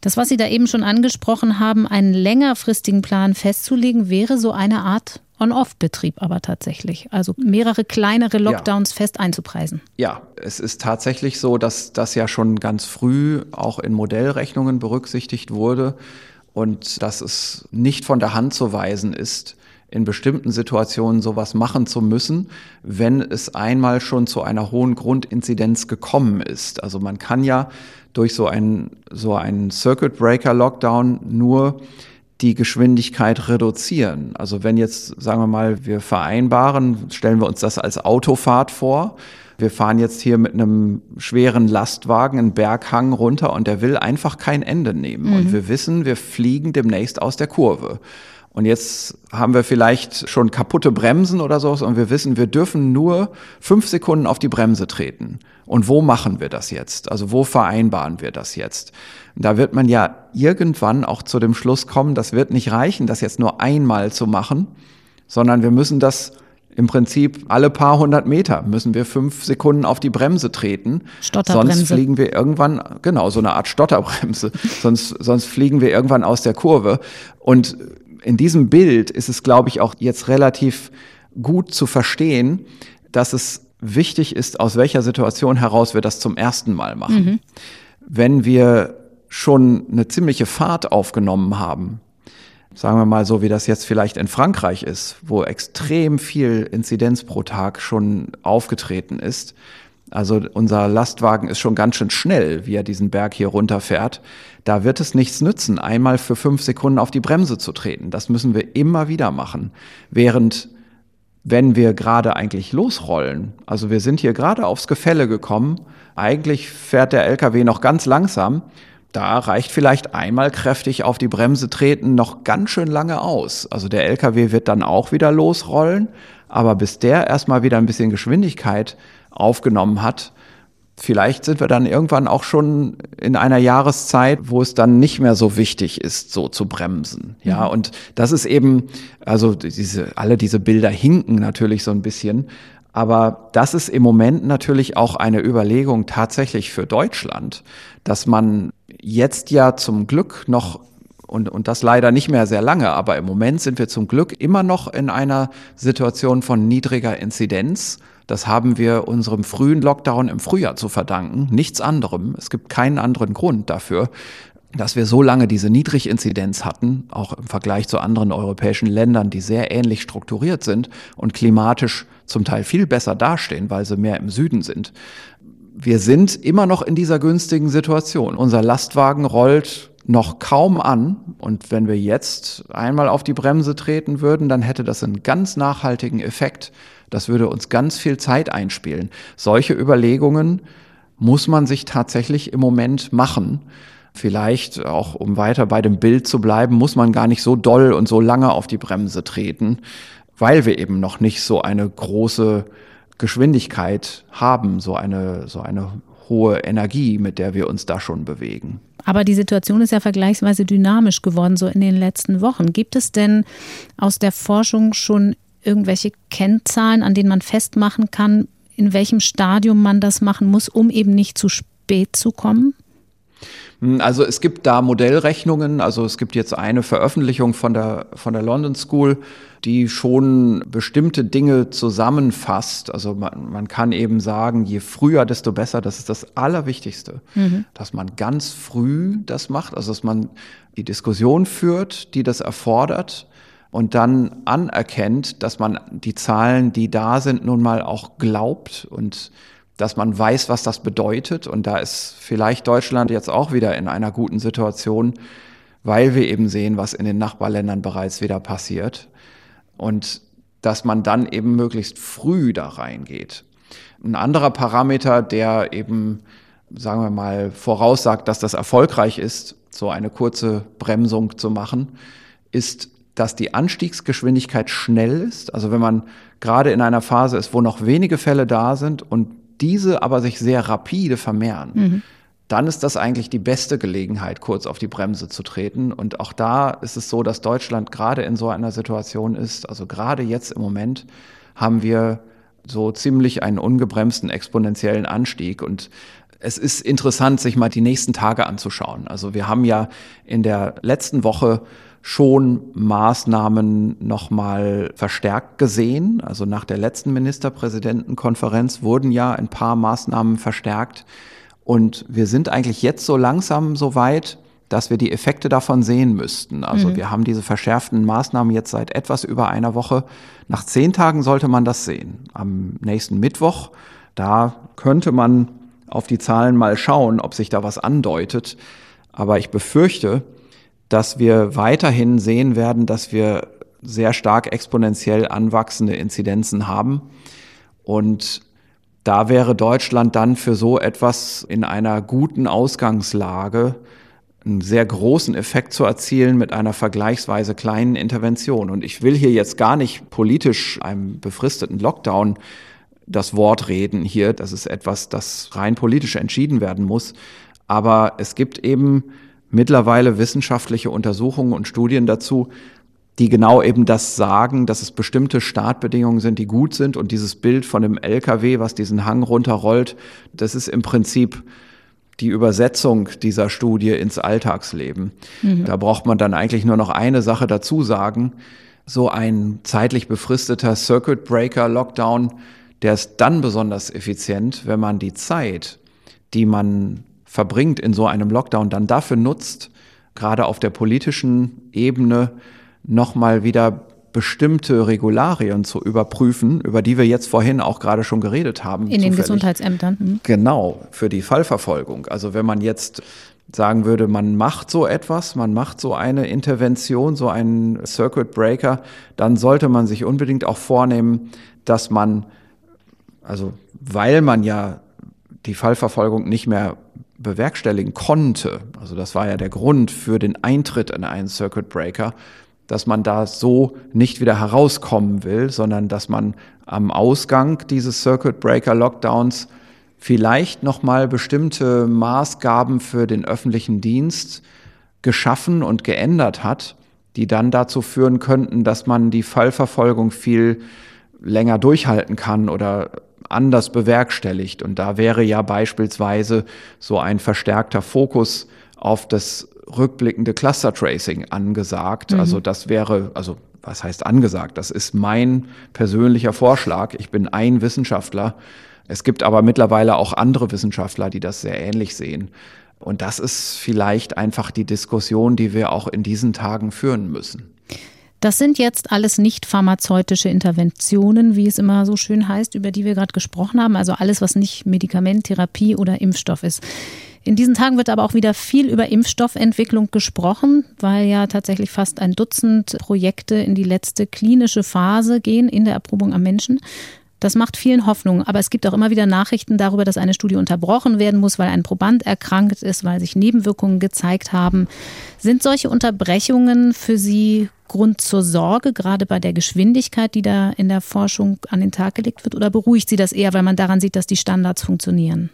Das, was Sie da eben schon angesprochen haben, einen längerfristigen Plan festzulegen, wäre so eine Art On-Off-Betrieb aber tatsächlich. Also mehrere kleinere Lockdowns ja. fest einzupreisen. Ja, es ist tatsächlich so, dass das ja schon ganz früh auch in Modellrechnungen berücksichtigt wurde und dass es nicht von der Hand zu weisen ist, in bestimmten Situationen sowas machen zu müssen, wenn es einmal schon zu einer hohen Grundinzidenz gekommen ist. Also man kann ja durch so einen, so einen Circuit Breaker Lockdown nur die Geschwindigkeit reduzieren. Also wenn jetzt, sagen wir mal, wir vereinbaren, stellen wir uns das als Autofahrt vor wir fahren jetzt hier mit einem schweren Lastwagen einen Berghang runter und der will einfach kein Ende nehmen. Mhm. Und wir wissen, wir fliegen demnächst aus der Kurve. Und jetzt haben wir vielleicht schon kaputte Bremsen oder so und wir wissen, wir dürfen nur fünf Sekunden auf die Bremse treten. Und wo machen wir das jetzt? Also wo vereinbaren wir das jetzt? Da wird man ja irgendwann auch zu dem Schluss kommen, das wird nicht reichen, das jetzt nur einmal zu machen, sondern wir müssen das im Prinzip alle paar hundert Meter müssen wir fünf Sekunden auf die Bremse treten. Stotterbremse. Sonst fliegen wir irgendwann, genau, so eine Art Stotterbremse. sonst, sonst fliegen wir irgendwann aus der Kurve. Und in diesem Bild ist es, glaube ich, auch jetzt relativ gut zu verstehen, dass es wichtig ist, aus welcher Situation heraus wir das zum ersten Mal machen. Mhm. Wenn wir schon eine ziemliche Fahrt aufgenommen haben, sagen wir mal so, wie das jetzt vielleicht in Frankreich ist, wo extrem viel Inzidenz pro Tag schon aufgetreten ist. Also unser Lastwagen ist schon ganz schön schnell, wie er diesen Berg hier runterfährt. Da wird es nichts nützen, einmal für fünf Sekunden auf die Bremse zu treten. Das müssen wir immer wieder machen. Während wenn wir gerade eigentlich losrollen, also wir sind hier gerade aufs Gefälle gekommen, eigentlich fährt der LKW noch ganz langsam da reicht vielleicht einmal kräftig auf die Bremse treten noch ganz schön lange aus. Also der LKW wird dann auch wieder losrollen, aber bis der erstmal wieder ein bisschen Geschwindigkeit aufgenommen hat, vielleicht sind wir dann irgendwann auch schon in einer Jahreszeit, wo es dann nicht mehr so wichtig ist, so zu bremsen. Ja, mhm. und das ist eben, also diese, alle diese Bilder hinken natürlich so ein bisschen. Aber das ist im Moment natürlich auch eine Überlegung tatsächlich für Deutschland, dass man jetzt ja zum Glück noch und, und das leider nicht mehr sehr lange, aber im Moment sind wir zum Glück immer noch in einer Situation von niedriger Inzidenz. Das haben wir unserem frühen Lockdown im Frühjahr zu verdanken, nichts anderem. Es gibt keinen anderen Grund dafür, dass wir so lange diese Niedriginzidenz hatten, auch im Vergleich zu anderen europäischen Ländern, die sehr ähnlich strukturiert sind und klimatisch zum Teil viel besser dastehen, weil sie mehr im Süden sind wir sind immer noch in dieser günstigen Situation. Unser Lastwagen rollt noch kaum an. Und wenn wir jetzt einmal auf die Bremse treten würden, dann hätte das einen ganz nachhaltigen Effekt. Das würde uns ganz viel Zeit einspielen. Solche Überlegungen muss man sich tatsächlich im Moment machen. Vielleicht auch, um weiter bei dem Bild zu bleiben, muss man gar nicht so doll und so lange auf die Bremse treten, weil wir eben noch nicht so eine große Geschwindigkeit haben, so eine, so eine hohe Energie, mit der wir uns da schon bewegen. Aber die Situation ist ja vergleichsweise dynamisch geworden, so in den letzten Wochen. Gibt es denn aus der Forschung schon irgendwelche Kennzahlen, an denen man festmachen kann, in welchem Stadium man das machen muss, um eben nicht zu spät zu kommen? Hm, also es gibt da Modellrechnungen, also es gibt jetzt eine Veröffentlichung von der, von der London School, die schon bestimmte Dinge zusammenfasst. Also man, man kann eben sagen, je früher, desto besser. Das ist das Allerwichtigste, mhm. dass man ganz früh das macht, also dass man die Diskussion führt, die das erfordert und dann anerkennt, dass man die Zahlen, die da sind, nun mal auch glaubt und dass man weiß, was das bedeutet. Und da ist vielleicht Deutschland jetzt auch wieder in einer guten Situation, weil wir eben sehen, was in den Nachbarländern bereits wieder passiert. Und dass man dann eben möglichst früh da reingeht. Ein anderer Parameter, der eben, sagen wir mal, voraussagt, dass das erfolgreich ist, so eine kurze Bremsung zu machen, ist, dass die Anstiegsgeschwindigkeit schnell ist. Also wenn man gerade in einer Phase ist, wo noch wenige Fälle da sind und diese aber sich sehr rapide vermehren, mhm. dann ist das eigentlich die beste Gelegenheit, kurz auf die Bremse zu treten. Und auch da ist es so, dass Deutschland gerade in so einer Situation ist, also gerade jetzt im Moment haben wir so ziemlich einen ungebremsten exponentiellen Anstieg und es ist interessant, sich mal die nächsten Tage anzuschauen. Also wir haben ja in der letzten Woche schon Maßnahmen nochmal verstärkt gesehen. Also nach der letzten Ministerpräsidentenkonferenz wurden ja ein paar Maßnahmen verstärkt. Und wir sind eigentlich jetzt so langsam so weit, dass wir die Effekte davon sehen müssten. Also mhm. wir haben diese verschärften Maßnahmen jetzt seit etwas über einer Woche. Nach zehn Tagen sollte man das sehen. Am nächsten Mittwoch, da könnte man auf die Zahlen mal schauen, ob sich da was andeutet. Aber ich befürchte, dass wir weiterhin sehen werden, dass wir sehr stark exponentiell anwachsende Inzidenzen haben. Und da wäre Deutschland dann für so etwas in einer guten Ausgangslage, einen sehr großen Effekt zu erzielen mit einer vergleichsweise kleinen Intervention. Und ich will hier jetzt gar nicht politisch einem befristeten Lockdown das Wort reden hier. Das ist etwas, das rein politisch entschieden werden muss. Aber es gibt eben mittlerweile wissenschaftliche Untersuchungen und Studien dazu, die genau eben das sagen, dass es bestimmte Startbedingungen sind, die gut sind. Und dieses Bild von dem LKW, was diesen Hang runterrollt, das ist im Prinzip die Übersetzung dieser Studie ins Alltagsleben. Mhm. Da braucht man dann eigentlich nur noch eine Sache dazu sagen. So ein zeitlich befristeter Circuit Breaker Lockdown, der ist dann besonders effizient, wenn man die Zeit, die man verbringt in so einem Lockdown, dann dafür nutzt, gerade auf der politischen Ebene nochmal wieder bestimmte Regularien zu überprüfen, über die wir jetzt vorhin auch gerade schon geredet haben. In zufällig. den Gesundheitsämtern. Mhm. Genau, für die Fallverfolgung. Also wenn man jetzt sagen würde, man macht so etwas, man macht so eine Intervention, so einen Circuit Breaker, dann sollte man sich unbedingt auch vornehmen, dass man, also weil man ja die Fallverfolgung nicht mehr bewerkstelligen konnte, also das war ja der Grund für den Eintritt in einen Circuit Breaker, dass man da so nicht wieder herauskommen will, sondern dass man am Ausgang dieses Circuit Breaker Lockdowns vielleicht nochmal bestimmte Maßgaben für den öffentlichen Dienst geschaffen und geändert hat, die dann dazu führen könnten, dass man die Fallverfolgung viel länger durchhalten kann oder anders bewerkstelligt. Und da wäre ja beispielsweise so ein verstärkter Fokus auf das rückblickende Cluster Tracing angesagt. Mhm. Also das wäre, also was heißt angesagt? Das ist mein persönlicher Vorschlag. Ich bin ein Wissenschaftler. Es gibt aber mittlerweile auch andere Wissenschaftler, die das sehr ähnlich sehen. Und das ist vielleicht einfach die Diskussion, die wir auch in diesen Tagen führen müssen. Das sind jetzt alles nicht pharmazeutische Interventionen, wie es immer so schön heißt, über die wir gerade gesprochen haben. Also alles, was nicht Medikament, Therapie oder Impfstoff ist. In diesen Tagen wird aber auch wieder viel über Impfstoffentwicklung gesprochen, weil ja tatsächlich fast ein Dutzend Projekte in die letzte klinische Phase gehen in der Erprobung am Menschen. Das macht vielen Hoffnung, aber es gibt auch immer wieder Nachrichten darüber, dass eine Studie unterbrochen werden muss, weil ein Proband erkrankt ist, weil sich Nebenwirkungen gezeigt haben. Sind solche Unterbrechungen für Sie Grund zur Sorge, gerade bei der Geschwindigkeit, die da in der Forschung an den Tag gelegt wird, oder beruhigt Sie das eher, weil man daran sieht, dass die Standards funktionieren?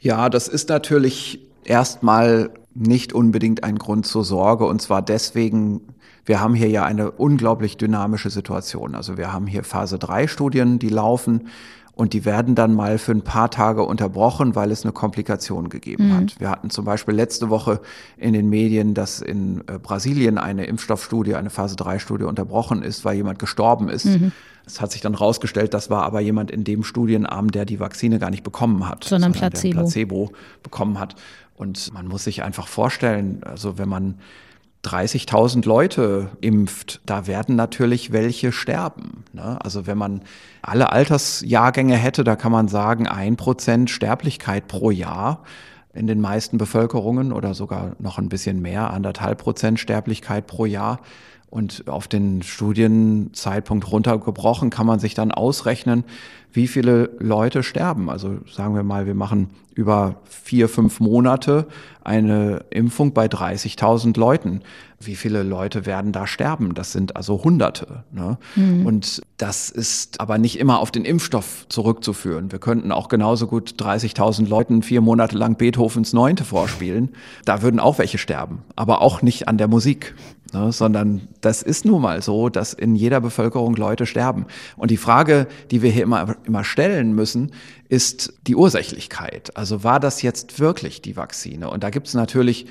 Ja, das ist natürlich erstmal nicht unbedingt ein Grund zur Sorge und zwar deswegen, wir haben hier ja eine unglaublich dynamische Situation. Also wir haben hier Phase 3 Studien, die laufen und die werden dann mal für ein paar Tage unterbrochen, weil es eine Komplikation gegeben mhm. hat. Wir hatten zum Beispiel letzte Woche in den Medien, dass in äh, Brasilien eine Impfstoffstudie, eine Phase 3 Studie unterbrochen ist, weil jemand gestorben ist. Mhm. Es hat sich dann rausgestellt, das war aber jemand in dem Studienarm, der die Vakzine gar nicht bekommen hat, sondern, sondern Placebo. Placebo bekommen hat. Und man muss sich einfach vorstellen, also wenn man 30.000 Leute impft, da werden natürlich welche sterben. Ne? Also wenn man alle Altersjahrgänge hätte, da kann man sagen, ein Prozent Sterblichkeit pro Jahr in den meisten Bevölkerungen oder sogar noch ein bisschen mehr, anderthalb Prozent Sterblichkeit pro Jahr. Und auf den Studienzeitpunkt runtergebrochen kann man sich dann ausrechnen, wie viele Leute sterben. Also sagen wir mal, wir machen über vier, fünf Monate eine Impfung bei 30.000 Leuten. Wie viele Leute werden da sterben? Das sind also Hunderte. Ne? Mhm. Und das ist aber nicht immer auf den Impfstoff zurückzuführen. Wir könnten auch genauso gut 30.000 Leuten vier Monate lang Beethovens Neunte vorspielen. Da würden auch welche sterben, aber auch nicht an der Musik. Ne, sondern das ist nun mal so, dass in jeder Bevölkerung Leute sterben. Und die Frage, die wir hier immer, immer stellen müssen, ist die Ursächlichkeit. Also war das jetzt wirklich die Vakzine? Und da gibt es natürlich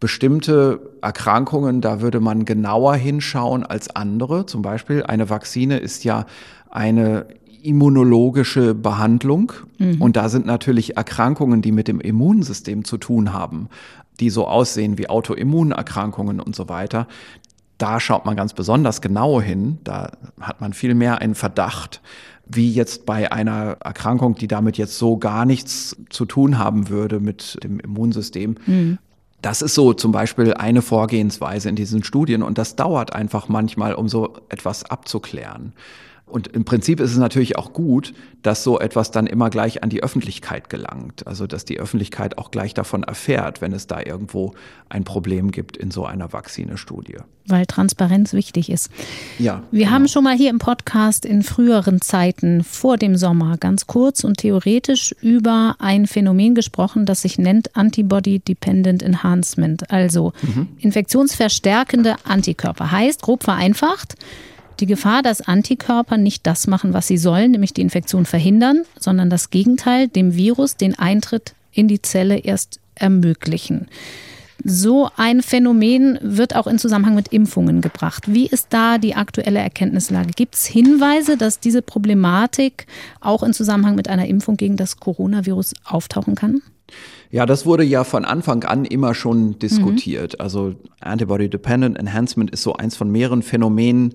bestimmte Erkrankungen, da würde man genauer hinschauen als andere. Zum Beispiel eine Vakzine ist ja eine immunologische Behandlung. Mhm. Und da sind natürlich Erkrankungen, die mit dem Immunsystem zu tun haben, die so aussehen wie Autoimmunerkrankungen und so weiter. Da schaut man ganz besonders genau hin. Da hat man viel mehr einen Verdacht, wie jetzt bei einer Erkrankung, die damit jetzt so gar nichts zu tun haben würde mit dem Immunsystem. Mhm. Das ist so zum Beispiel eine Vorgehensweise in diesen Studien und das dauert einfach manchmal, um so etwas abzuklären. Und im Prinzip ist es natürlich auch gut, dass so etwas dann immer gleich an die Öffentlichkeit gelangt. Also dass die Öffentlichkeit auch gleich davon erfährt, wenn es da irgendwo ein Problem gibt in so einer Vakzinestudie. Weil Transparenz wichtig ist. Ja. Wir genau. haben schon mal hier im Podcast in früheren Zeiten vor dem Sommer ganz kurz und theoretisch über ein Phänomen gesprochen, das sich nennt Antibody Dependent Enhancement, also mhm. infektionsverstärkende Antikörper. Heißt, grob vereinfacht, die Gefahr, dass Antikörper nicht das machen, was sie sollen, nämlich die Infektion verhindern, sondern das Gegenteil, dem Virus den Eintritt in die Zelle erst ermöglichen. So ein Phänomen wird auch in Zusammenhang mit Impfungen gebracht. Wie ist da die aktuelle Erkenntnislage? Gibt es Hinweise, dass diese Problematik auch in Zusammenhang mit einer Impfung gegen das Coronavirus auftauchen kann? Ja, das wurde ja von Anfang an immer schon diskutiert. Mhm. Also Antibody-Dependent Enhancement ist so eins von mehreren Phänomenen,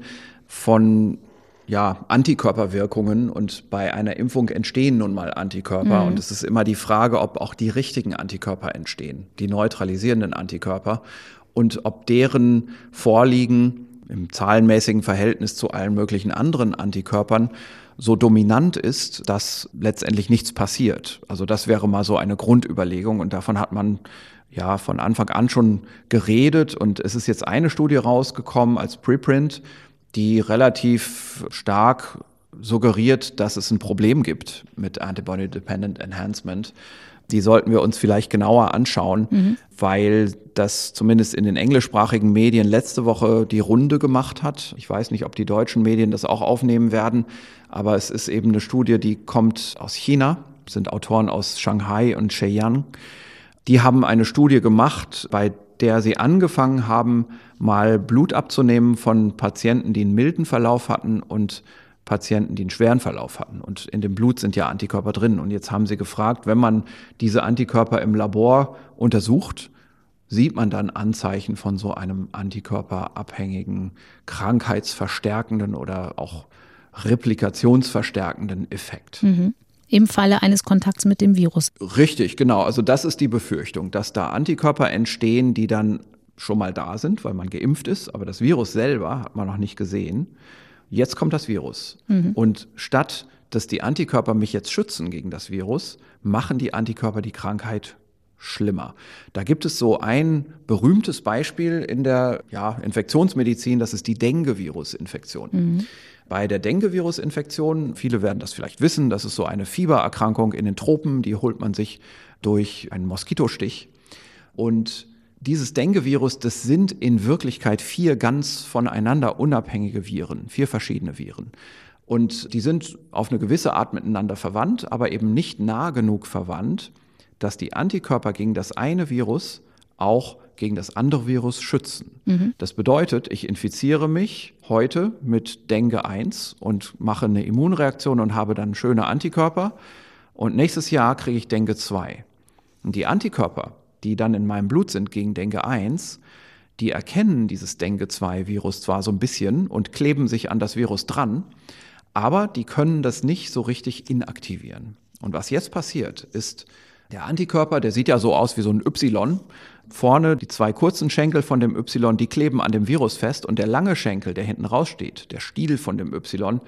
von ja, Antikörperwirkungen und bei einer Impfung entstehen nun mal Antikörper. Mhm. Und es ist immer die Frage, ob auch die richtigen Antikörper entstehen, die neutralisierenden Antikörper und ob deren Vorliegen im zahlenmäßigen Verhältnis zu allen möglichen anderen Antikörpern so dominant ist, dass letztendlich nichts passiert. Also das wäre mal so eine Grundüberlegung und davon hat man ja von Anfang an schon geredet und es ist jetzt eine Studie rausgekommen als Preprint, die relativ stark suggeriert, dass es ein Problem gibt mit Antibody-Dependent Enhancement. Die sollten wir uns vielleicht genauer anschauen, mhm. weil das zumindest in den englischsprachigen Medien letzte Woche die Runde gemacht hat. Ich weiß nicht, ob die deutschen Medien das auch aufnehmen werden, aber es ist eben eine Studie, die kommt aus China, sind Autoren aus Shanghai und Shenyang. Die haben eine Studie gemacht, bei der sie angefangen haben, mal Blut abzunehmen von Patienten, die einen milden Verlauf hatten und Patienten, die einen schweren Verlauf hatten. Und in dem Blut sind ja Antikörper drin. Und jetzt haben sie gefragt, wenn man diese Antikörper im Labor untersucht, sieht man dann Anzeichen von so einem antikörperabhängigen, krankheitsverstärkenden oder auch replikationsverstärkenden Effekt. Mhm im Falle eines Kontakts mit dem Virus. Richtig, genau. Also das ist die Befürchtung, dass da Antikörper entstehen, die dann schon mal da sind, weil man geimpft ist, aber das Virus selber hat man noch nicht gesehen. Jetzt kommt das Virus. Mhm. Und statt dass die Antikörper mich jetzt schützen gegen das Virus, machen die Antikörper die Krankheit schlimmer. Da gibt es so ein berühmtes Beispiel in der ja, Infektionsmedizin, das ist die Dengue-Virus-Infektion. Mhm. Bei der Dengue-Virus-Infektion, viele werden das vielleicht wissen, das ist so eine Fiebererkrankung in den Tropen, die holt man sich durch einen Moskitostich. Und dieses Dengue-Virus, das sind in Wirklichkeit vier ganz voneinander unabhängige Viren, vier verschiedene Viren. Und die sind auf eine gewisse Art miteinander verwandt, aber eben nicht nah genug verwandt, dass die Antikörper gegen das eine Virus auch gegen das andere Virus schützen. Mhm. Das bedeutet, ich infiziere mich heute mit Dengue 1 und mache eine Immunreaktion und habe dann schöne Antikörper. Und nächstes Jahr kriege ich Dengue 2. Und die Antikörper, die dann in meinem Blut sind gegen Dengue 1, die erkennen dieses Dengue 2 Virus zwar so ein bisschen und kleben sich an das Virus dran, aber die können das nicht so richtig inaktivieren. Und was jetzt passiert, ist, der Antikörper, der sieht ja so aus wie so ein Y. Vorne die zwei kurzen Schenkel von dem Y, die kleben an dem Virus fest und der lange Schenkel, der hinten raussteht, der Stiel von dem Y,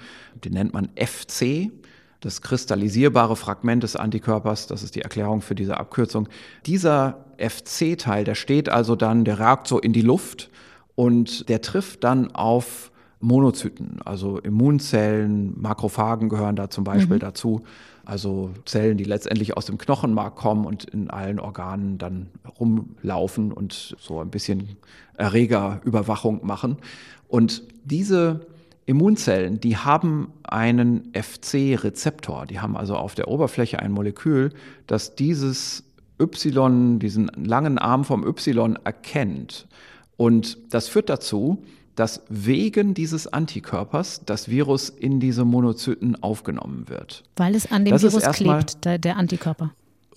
den nennt man FC, das kristallisierbare Fragment des Antikörpers, das ist die Erklärung für diese Abkürzung. Dieser FC-Teil, der steht also dann, der ragt so in die Luft und der trifft dann auf Monozyten, also Immunzellen, Makrophagen gehören da zum Beispiel mhm. dazu. Also Zellen, die letztendlich aus dem Knochenmark kommen und in allen Organen dann rumlaufen und so ein bisschen Erregerüberwachung machen. Und diese Immunzellen, die haben einen FC-Rezeptor. Die haben also auf der Oberfläche ein Molekül, das dieses Y, diesen langen Arm vom Y erkennt. Und das führt dazu, dass wegen dieses Antikörpers das Virus in diese Monozyten aufgenommen wird. Weil es an dem das Virus klebt, der, der Antikörper.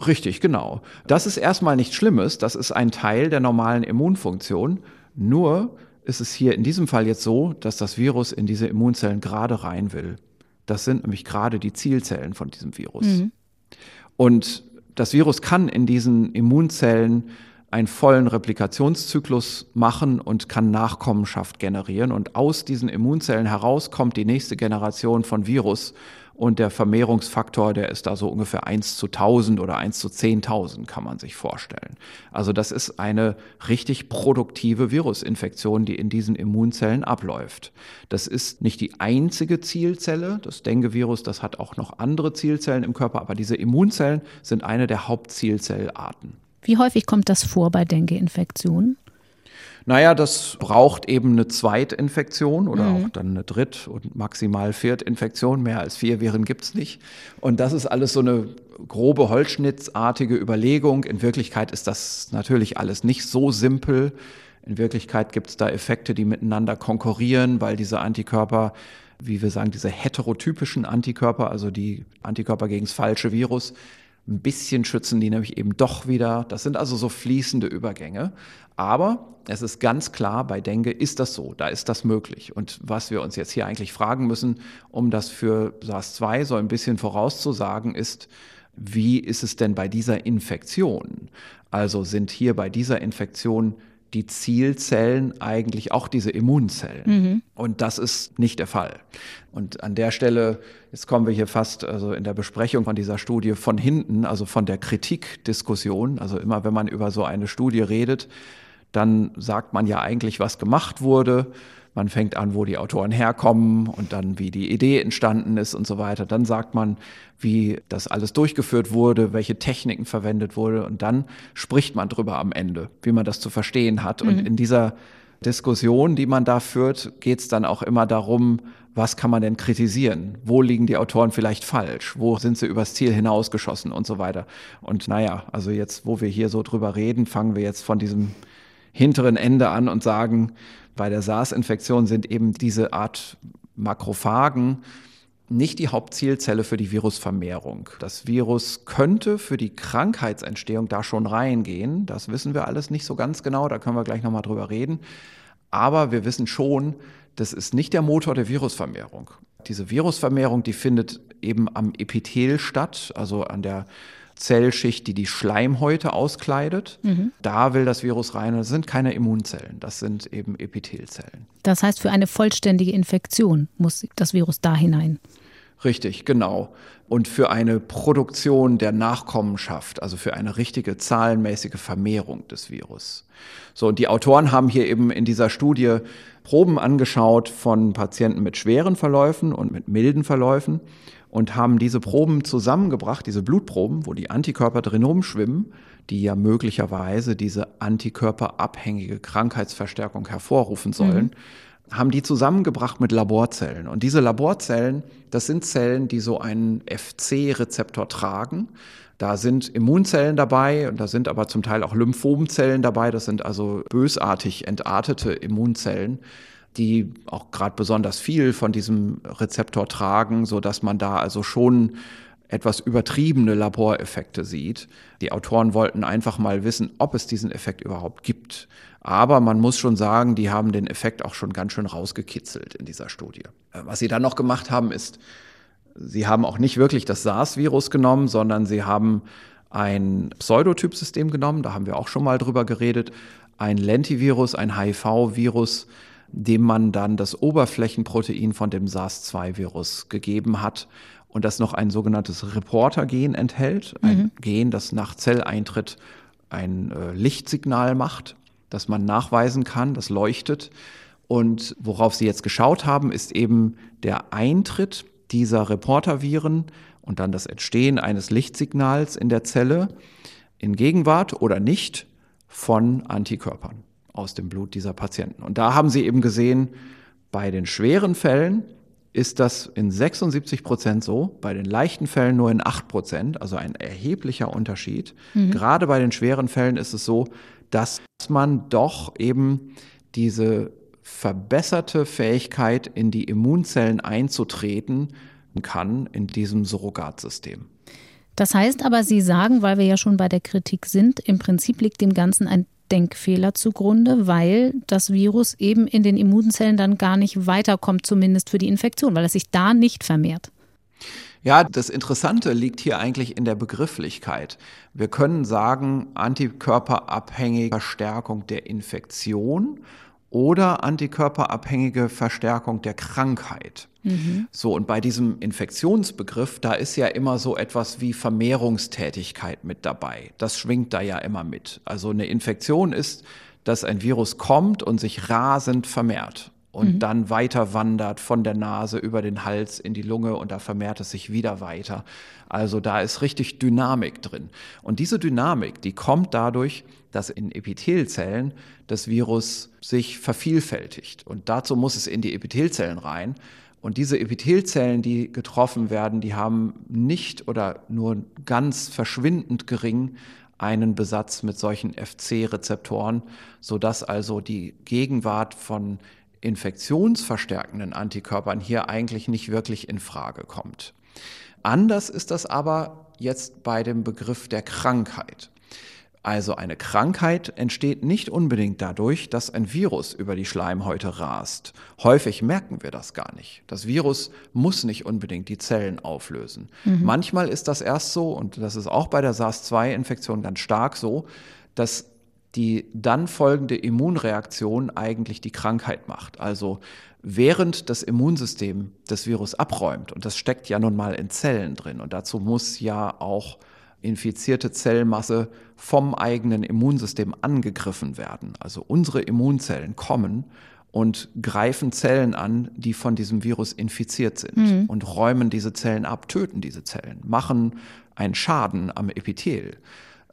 Richtig, genau. Das ist erstmal nichts Schlimmes, das ist ein Teil der normalen Immunfunktion. Nur ist es hier in diesem Fall jetzt so, dass das Virus in diese Immunzellen gerade rein will. Das sind nämlich gerade die Zielzellen von diesem Virus. Mhm. Und das Virus kann in diesen Immunzellen einen vollen Replikationszyklus machen und kann Nachkommenschaft generieren. Und aus diesen Immunzellen heraus kommt die nächste Generation von Virus. Und der Vermehrungsfaktor, der ist da so ungefähr 1 zu 1000 oder 1 zu 10.000, kann man sich vorstellen. Also das ist eine richtig produktive Virusinfektion, die in diesen Immunzellen abläuft. Das ist nicht die einzige Zielzelle. Das Dengue-Virus, das hat auch noch andere Zielzellen im Körper, aber diese Immunzellen sind eine der Hauptzielzellarten. Wie häufig kommt das vor bei Dengue-Infektionen? Naja, das braucht eben eine Zweitinfektion oder mhm. auch dann eine Dritt- und maximal Viertinfektion. Mehr als vier Viren gibt's nicht. Und das ist alles so eine grobe Holzschnittsartige Überlegung. In Wirklichkeit ist das natürlich alles nicht so simpel. In Wirklichkeit gibt's da Effekte, die miteinander konkurrieren, weil diese Antikörper wie wir sagen, diese heterotypischen Antikörper, also die Antikörper gegen das falsche Virus, ein bisschen schützen die nämlich eben doch wieder. Das sind also so fließende Übergänge. Aber es ist ganz klar, bei Dengue ist das so, da ist das möglich. Und was wir uns jetzt hier eigentlich fragen müssen, um das für SARS-2 so ein bisschen vorauszusagen, ist, wie ist es denn bei dieser Infektion? Also sind hier bei dieser Infektion die Zielzellen eigentlich auch diese Immunzellen. Mhm. Und das ist nicht der Fall. Und an der Stelle, jetzt kommen wir hier fast also in der Besprechung von dieser Studie von hinten, also von der Kritikdiskussion. Also immer wenn man über so eine Studie redet, dann sagt man ja eigentlich, was gemacht wurde. Man fängt an, wo die Autoren herkommen und dann, wie die Idee entstanden ist und so weiter. Dann sagt man, wie das alles durchgeführt wurde, welche Techniken verwendet wurde. Und dann spricht man drüber am Ende, wie man das zu verstehen hat. Mhm. Und in dieser Diskussion, die man da führt, geht es dann auch immer darum, was kann man denn kritisieren? Wo liegen die Autoren vielleicht falsch? Wo sind sie übers Ziel hinausgeschossen und so weiter? Und naja, also jetzt, wo wir hier so drüber reden, fangen wir jetzt von diesem hinteren Ende an und sagen, bei der SARS-Infektion sind eben diese Art Makrophagen nicht die Hauptzielzelle für die Virusvermehrung. Das Virus könnte für die Krankheitsentstehung da schon reingehen. Das wissen wir alles nicht so ganz genau, da können wir gleich nochmal drüber reden. Aber wir wissen schon, das ist nicht der Motor der Virusvermehrung. Diese Virusvermehrung, die findet eben am Epithel statt, also an der Zellschicht, die die Schleimhäute auskleidet. Mhm. Da will das Virus rein. Das sind keine Immunzellen, das sind eben Epithelzellen. Das heißt, für eine vollständige Infektion muss das Virus da hinein. Richtig, genau. Und für eine Produktion der Nachkommenschaft, also für eine richtige zahlenmäßige Vermehrung des Virus. So, und die Autoren haben hier eben in dieser Studie Proben angeschaut von Patienten mit schweren Verläufen und mit milden Verläufen und haben diese Proben zusammengebracht, diese Blutproben, wo die Antikörper drin rumschwimmen, die ja möglicherweise diese antikörperabhängige Krankheitsverstärkung hervorrufen sollen, mhm. haben die zusammengebracht mit Laborzellen. Und diese Laborzellen, das sind Zellen, die so einen FC-Rezeptor tragen. Da sind Immunzellen dabei und da sind aber zum Teil auch Lymphomzellen dabei. Das sind also bösartig entartete Immunzellen die auch gerade besonders viel von diesem Rezeptor tragen, so dass man da also schon etwas übertriebene Laboreffekte sieht. Die Autoren wollten einfach mal wissen, ob es diesen Effekt überhaupt gibt. Aber man muss schon sagen, die haben den Effekt auch schon ganz schön rausgekitzelt in dieser Studie. Äh, was sie dann noch gemacht haben, ist, sie haben auch nicht wirklich das SARS-Virus genommen, sondern sie haben ein Pseudotypsystem genommen, da haben wir auch schon mal drüber geredet, ein Lentivirus, ein HIV-Virus, dem man dann das Oberflächenprotein von dem SARS-2-Virus gegeben hat und das noch ein sogenanntes Reporter-Gen enthält, ein mhm. Gen, das nach Zelleintritt ein äh, Lichtsignal macht, das man nachweisen kann, das leuchtet. Und worauf Sie jetzt geschaut haben, ist eben der Eintritt dieser Reporterviren und dann das Entstehen eines Lichtsignals in der Zelle in Gegenwart oder nicht von Antikörpern aus dem Blut dieser Patienten. Und da haben sie eben gesehen, bei den schweren Fällen ist das in 76 Prozent so, bei den leichten Fällen nur in 8 Prozent, also ein erheblicher Unterschied. Mhm. Gerade bei den schweren Fällen ist es so, dass man doch eben diese verbesserte Fähigkeit, in die Immunzellen einzutreten kann in diesem Surrogatsystem. Das heißt aber, Sie sagen, weil wir ja schon bei der Kritik sind, im Prinzip liegt dem Ganzen ein Denkfehler zugrunde, weil das Virus eben in den Immunzellen dann gar nicht weiterkommt, zumindest für die Infektion, weil es sich da nicht vermehrt. Ja, das Interessante liegt hier eigentlich in der Begrifflichkeit. Wir können sagen, antikörperabhängige Verstärkung der Infektion oder antikörperabhängige Verstärkung der Krankheit. Mhm. So, und bei diesem Infektionsbegriff, da ist ja immer so etwas wie Vermehrungstätigkeit mit dabei. Das schwingt da ja immer mit. Also eine Infektion ist, dass ein Virus kommt und sich rasend vermehrt und mhm. dann weiter wandert von der Nase über den Hals in die Lunge und da vermehrt es sich wieder weiter. Also da ist richtig Dynamik drin. Und diese Dynamik, die kommt dadurch, dass in Epithelzellen das Virus sich vervielfältigt. Und dazu muss es in die Epithelzellen rein. Und diese Epithelzellen, die getroffen werden, die haben nicht oder nur ganz verschwindend gering einen Besatz mit solchen FC-Rezeptoren, sodass also die Gegenwart von infektionsverstärkenden Antikörpern hier eigentlich nicht wirklich in Frage kommt. Anders ist das aber jetzt bei dem Begriff der Krankheit. Also eine Krankheit entsteht nicht unbedingt dadurch, dass ein Virus über die Schleimhäute rast. Häufig merken wir das gar nicht. Das Virus muss nicht unbedingt die Zellen auflösen. Mhm. Manchmal ist das erst so, und das ist auch bei der SARS-2-Infektion ganz stark so, dass die dann folgende Immunreaktion eigentlich die Krankheit macht. Also während das Immunsystem das Virus abräumt, und das steckt ja nun mal in Zellen drin, und dazu muss ja auch infizierte Zellmasse vom eigenen Immunsystem angegriffen werden. Also unsere Immunzellen kommen und greifen Zellen an, die von diesem Virus infiziert sind mhm. und räumen diese Zellen ab, töten diese Zellen, machen einen Schaden am Epithel.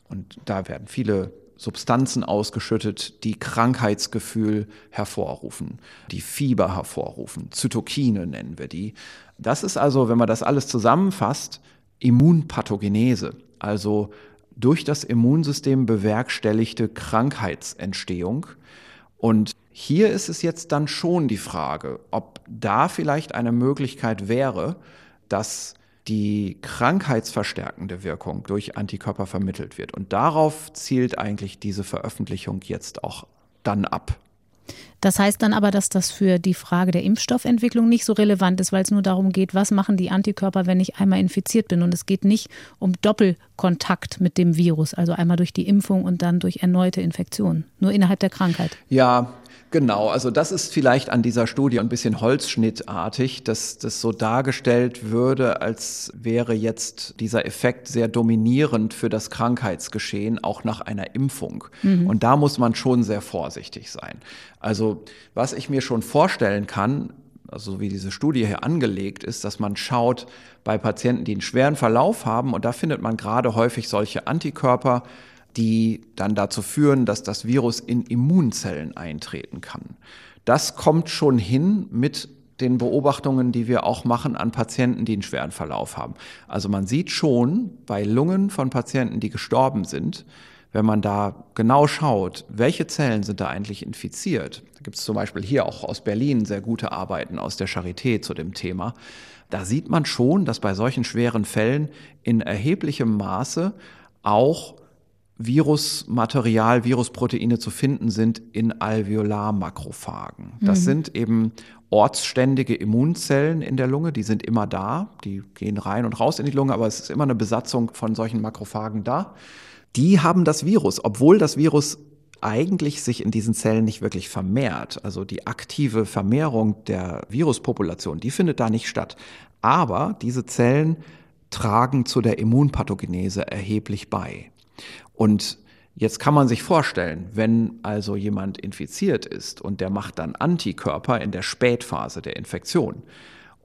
Und da werden viele Substanzen ausgeschüttet, die Krankheitsgefühl hervorrufen, die Fieber hervorrufen. Zytokine nennen wir die. Das ist also, wenn man das alles zusammenfasst, Immunpathogenese, also durch das Immunsystem bewerkstelligte Krankheitsentstehung. Und hier ist es jetzt dann schon die Frage, ob da vielleicht eine Möglichkeit wäre, dass die krankheitsverstärkende Wirkung durch Antikörper vermittelt wird. Und darauf zielt eigentlich diese Veröffentlichung jetzt auch dann ab. Das heißt dann aber, dass das für die Frage der Impfstoffentwicklung nicht so relevant ist, weil es nur darum geht, was machen die Antikörper, wenn ich einmal infiziert bin. Und es geht nicht um Doppelkontakt mit dem Virus, also einmal durch die Impfung und dann durch erneute Infektion, nur innerhalb der Krankheit. Ja, Genau, also das ist vielleicht an dieser Studie ein bisschen holzschnittartig, dass das so dargestellt würde, als wäre jetzt dieser Effekt sehr dominierend für das Krankheitsgeschehen, auch nach einer Impfung. Mhm. Und da muss man schon sehr vorsichtig sein. Also was ich mir schon vorstellen kann, also wie diese Studie hier angelegt ist, dass man schaut bei Patienten, die einen schweren Verlauf haben, und da findet man gerade häufig solche Antikörper, die dann dazu führen, dass das Virus in Immunzellen eintreten kann. Das kommt schon hin mit den Beobachtungen, die wir auch machen an Patienten, die einen schweren Verlauf haben. Also man sieht schon bei Lungen von Patienten, die gestorben sind, wenn man da genau schaut, welche Zellen sind da eigentlich infiziert. Da gibt es zum Beispiel hier auch aus Berlin sehr gute Arbeiten aus der Charité zu dem Thema. Da sieht man schon, dass bei solchen schweren Fällen in erheblichem Maße auch Virusmaterial, Virusproteine zu finden sind in Alveolarmakrophagen. Das mhm. sind eben ortsständige Immunzellen in der Lunge, die sind immer da, die gehen rein und raus in die Lunge, aber es ist immer eine Besatzung von solchen Makrophagen da. Die haben das Virus, obwohl das Virus eigentlich sich in diesen Zellen nicht wirklich vermehrt. Also die aktive Vermehrung der Viruspopulation, die findet da nicht statt. Aber diese Zellen tragen zu der Immunpathogenese erheblich bei. Und jetzt kann man sich vorstellen, wenn also jemand infiziert ist und der macht dann Antikörper in der Spätphase der Infektion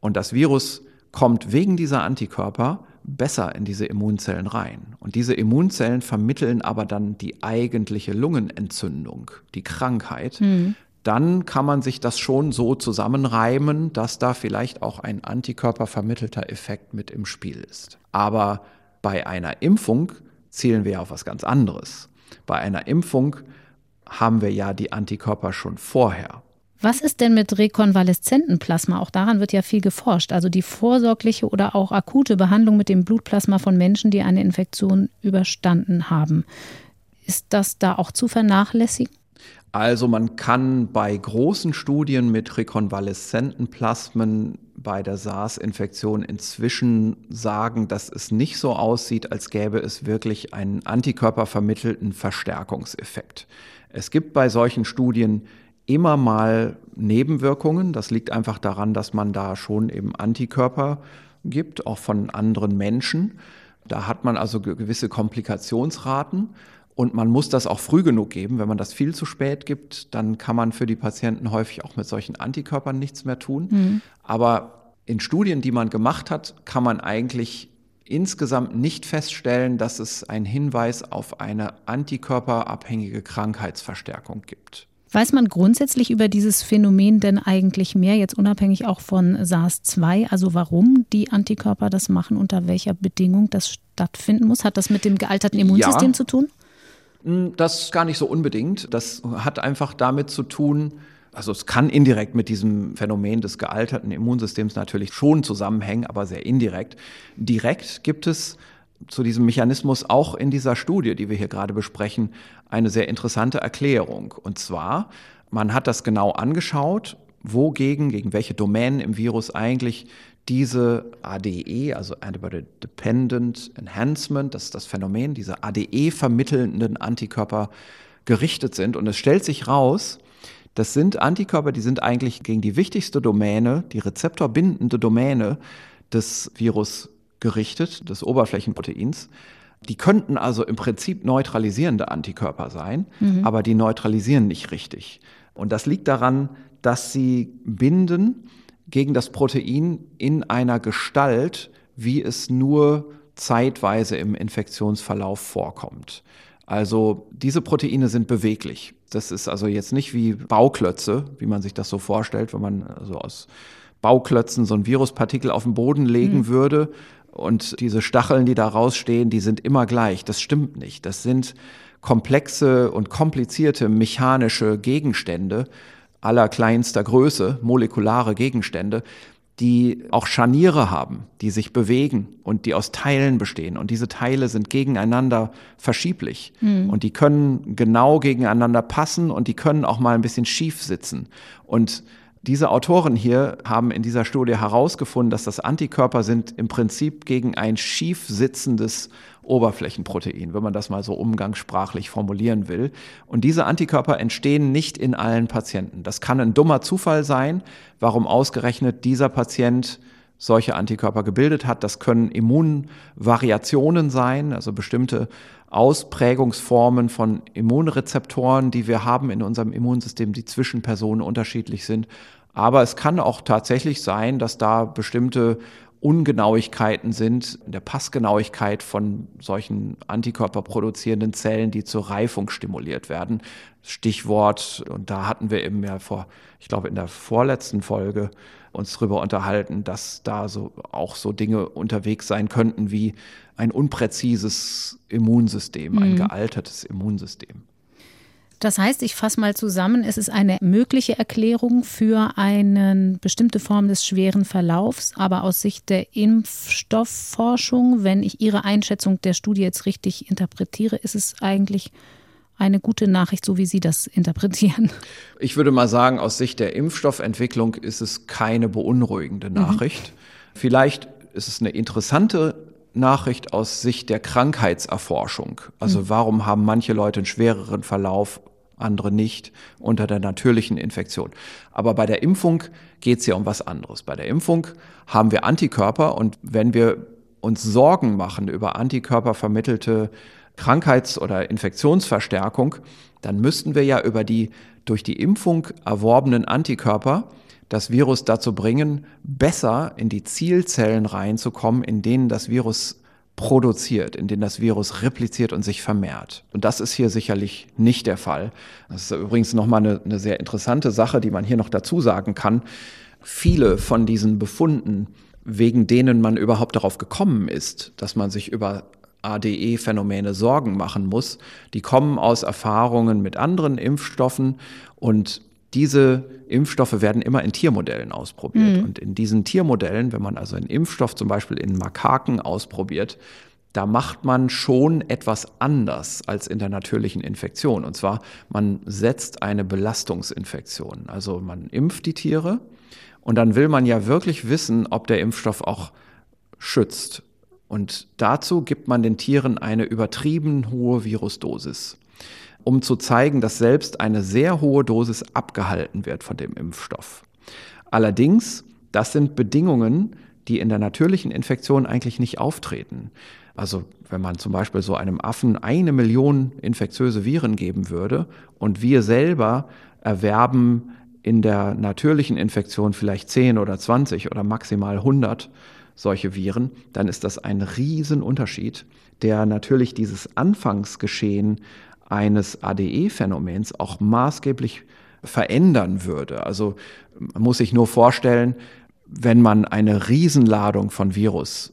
und das Virus kommt wegen dieser Antikörper besser in diese Immunzellen rein. Und diese Immunzellen vermitteln aber dann die eigentliche Lungenentzündung, die Krankheit. Mhm. Dann kann man sich das schon so zusammenreimen, dass da vielleicht auch ein antikörpervermittelter Effekt mit im Spiel ist. Aber bei einer Impfung zielen wir auf was ganz anderes. Bei einer Impfung haben wir ja die Antikörper schon vorher. Was ist denn mit rekonvaleszentem Plasma? Auch daran wird ja viel geforscht. Also die vorsorgliche oder auch akute Behandlung mit dem Blutplasma von Menschen, die eine Infektion überstanden haben. Ist das da auch zu vernachlässigen? Also man kann bei großen Studien mit rekonvaleszenten Plasmen bei der SARS-Infektion inzwischen sagen, dass es nicht so aussieht, als gäbe es wirklich einen antikörpervermittelten Verstärkungseffekt. Es gibt bei solchen Studien immer mal Nebenwirkungen. Das liegt einfach daran, dass man da schon eben Antikörper gibt, auch von anderen Menschen. Da hat man also gewisse Komplikationsraten. Und man muss das auch früh genug geben. Wenn man das viel zu spät gibt, dann kann man für die Patienten häufig auch mit solchen Antikörpern nichts mehr tun. Mhm. Aber in Studien, die man gemacht hat, kann man eigentlich insgesamt nicht feststellen, dass es einen Hinweis auf eine antikörperabhängige Krankheitsverstärkung gibt. Weiß man grundsätzlich über dieses Phänomen denn eigentlich mehr, jetzt unabhängig auch von SARS-2? Also warum die Antikörper das machen, unter welcher Bedingung das stattfinden muss? Hat das mit dem gealterten Immunsystem ja. zu tun? Hm, das gar nicht so unbedingt. Das hat einfach damit zu tun, also es kann indirekt mit diesem Phänomen des gealterten Immunsystems natürlich schon zusammenhängen, aber sehr indirekt. Direkt gibt es zu diesem Mechanismus auch in dieser Studie, die wir hier gerade besprechen, eine sehr interessante Erklärung. Und zwar, man hat das genau angeschaut, wogegen, gegen welche Domänen im Virus eigentlich diese ADE, also Antibody Dependent Enhancement, das ist das Phänomen, diese ADE vermittelnden Antikörper gerichtet sind. Und es stellt sich raus, das sind Antikörper, die sind eigentlich gegen die wichtigste Domäne, die rezeptorbindende Domäne des Virus gerichtet, des Oberflächenproteins. Die könnten also im Prinzip neutralisierende Antikörper sein, mhm. aber die neutralisieren nicht richtig. Und das liegt daran, dass sie binden gegen das Protein in einer Gestalt, wie es nur zeitweise im Infektionsverlauf vorkommt. Also diese Proteine sind beweglich. Das ist also jetzt nicht wie Bauklötze, wie man sich das so vorstellt, wenn man also aus Bauklötzen so ein Viruspartikel auf den Boden legen mhm. würde und diese Stacheln, die da rausstehen, die sind immer gleich. Das stimmt nicht. Das sind komplexe und komplizierte mechanische Gegenstände, allerkleinster Größe, molekulare Gegenstände, die auch Scharniere haben, die sich bewegen und die aus Teilen bestehen. Und diese Teile sind gegeneinander verschieblich. Mhm. Und die können genau gegeneinander passen und die können auch mal ein bisschen schief sitzen. Und diese Autoren hier haben in dieser Studie herausgefunden, dass das Antikörper sind im Prinzip gegen ein schief sitzendes Oberflächenprotein, wenn man das mal so umgangssprachlich formulieren will. Und diese Antikörper entstehen nicht in allen Patienten. Das kann ein dummer Zufall sein, warum ausgerechnet dieser Patient solche Antikörper gebildet hat. Das können Immunvariationen sein, also bestimmte Ausprägungsformen von Immunrezeptoren, die wir haben in unserem Immunsystem, die zwischen Personen unterschiedlich sind. Aber es kann auch tatsächlich sein, dass da bestimmte Ungenauigkeiten sind, in der Passgenauigkeit von solchen Antikörperproduzierenden Zellen, die zur Reifung stimuliert werden. Stichwort, und da hatten wir eben ja vor, ich glaube, in der vorletzten Folge uns darüber unterhalten, dass da so auch so Dinge unterwegs sein könnten wie ein unpräzises Immunsystem, mhm. ein gealtertes Immunsystem. Das heißt, ich fasse mal zusammen, es ist eine mögliche Erklärung für eine bestimmte Form des schweren Verlaufs, aber aus Sicht der Impfstoffforschung, wenn ich Ihre Einschätzung der Studie jetzt richtig interpretiere, ist es eigentlich eine gute Nachricht, so wie Sie das interpretieren. Ich würde mal sagen, aus Sicht der Impfstoffentwicklung ist es keine beunruhigende mhm. Nachricht. Mhm. Vielleicht ist es eine interessante Nachricht aus Sicht der Krankheitserforschung. Also mhm. warum haben manche Leute einen schwereren Verlauf, andere nicht unter der natürlichen Infektion. Aber bei der Impfung geht es ja um was anderes. Bei der Impfung haben wir Antikörper und wenn wir uns Sorgen machen über antikörpervermittelte Krankheits- oder Infektionsverstärkung, dann müssten wir ja über die durch die Impfung erworbenen Antikörper das Virus dazu bringen, besser in die Zielzellen reinzukommen, in denen das Virus produziert, in denen das Virus repliziert und sich vermehrt. Und das ist hier sicherlich nicht der Fall. Das ist übrigens nochmal eine, eine sehr interessante Sache, die man hier noch dazu sagen kann. Viele von diesen Befunden, wegen denen man überhaupt darauf gekommen ist, dass man sich über ADE-Phänomene Sorgen machen muss, die kommen aus Erfahrungen mit anderen Impfstoffen und diese Impfstoffe werden immer in Tiermodellen ausprobiert. Mhm. Und in diesen Tiermodellen, wenn man also einen Impfstoff zum Beispiel in Makaken ausprobiert, da macht man schon etwas anders als in der natürlichen Infektion. Und zwar, man setzt eine Belastungsinfektion. Also man impft die Tiere Und dann will man ja wirklich wissen, ob der Impfstoff auch schützt. Und dazu gibt man den Tieren eine übertrieben hohe Virusdosis, um zu zeigen, dass selbst eine sehr hohe Dosis abgehalten wird von dem Impfstoff. Allerdings, das sind Bedingungen, die in der natürlichen Infektion eigentlich nicht auftreten. Also wenn man zum Beispiel so einem Affen eine Million infektiöse Viren geben würde und wir selber erwerben in der natürlichen Infektion vielleicht 10 oder 20 oder maximal 100 solche Viren, dann ist das ein Riesenunterschied, der natürlich dieses Anfangsgeschehen eines ADE-Phänomens auch maßgeblich verändern würde. Also man muss sich nur vorstellen, wenn man eine Riesenladung von Virus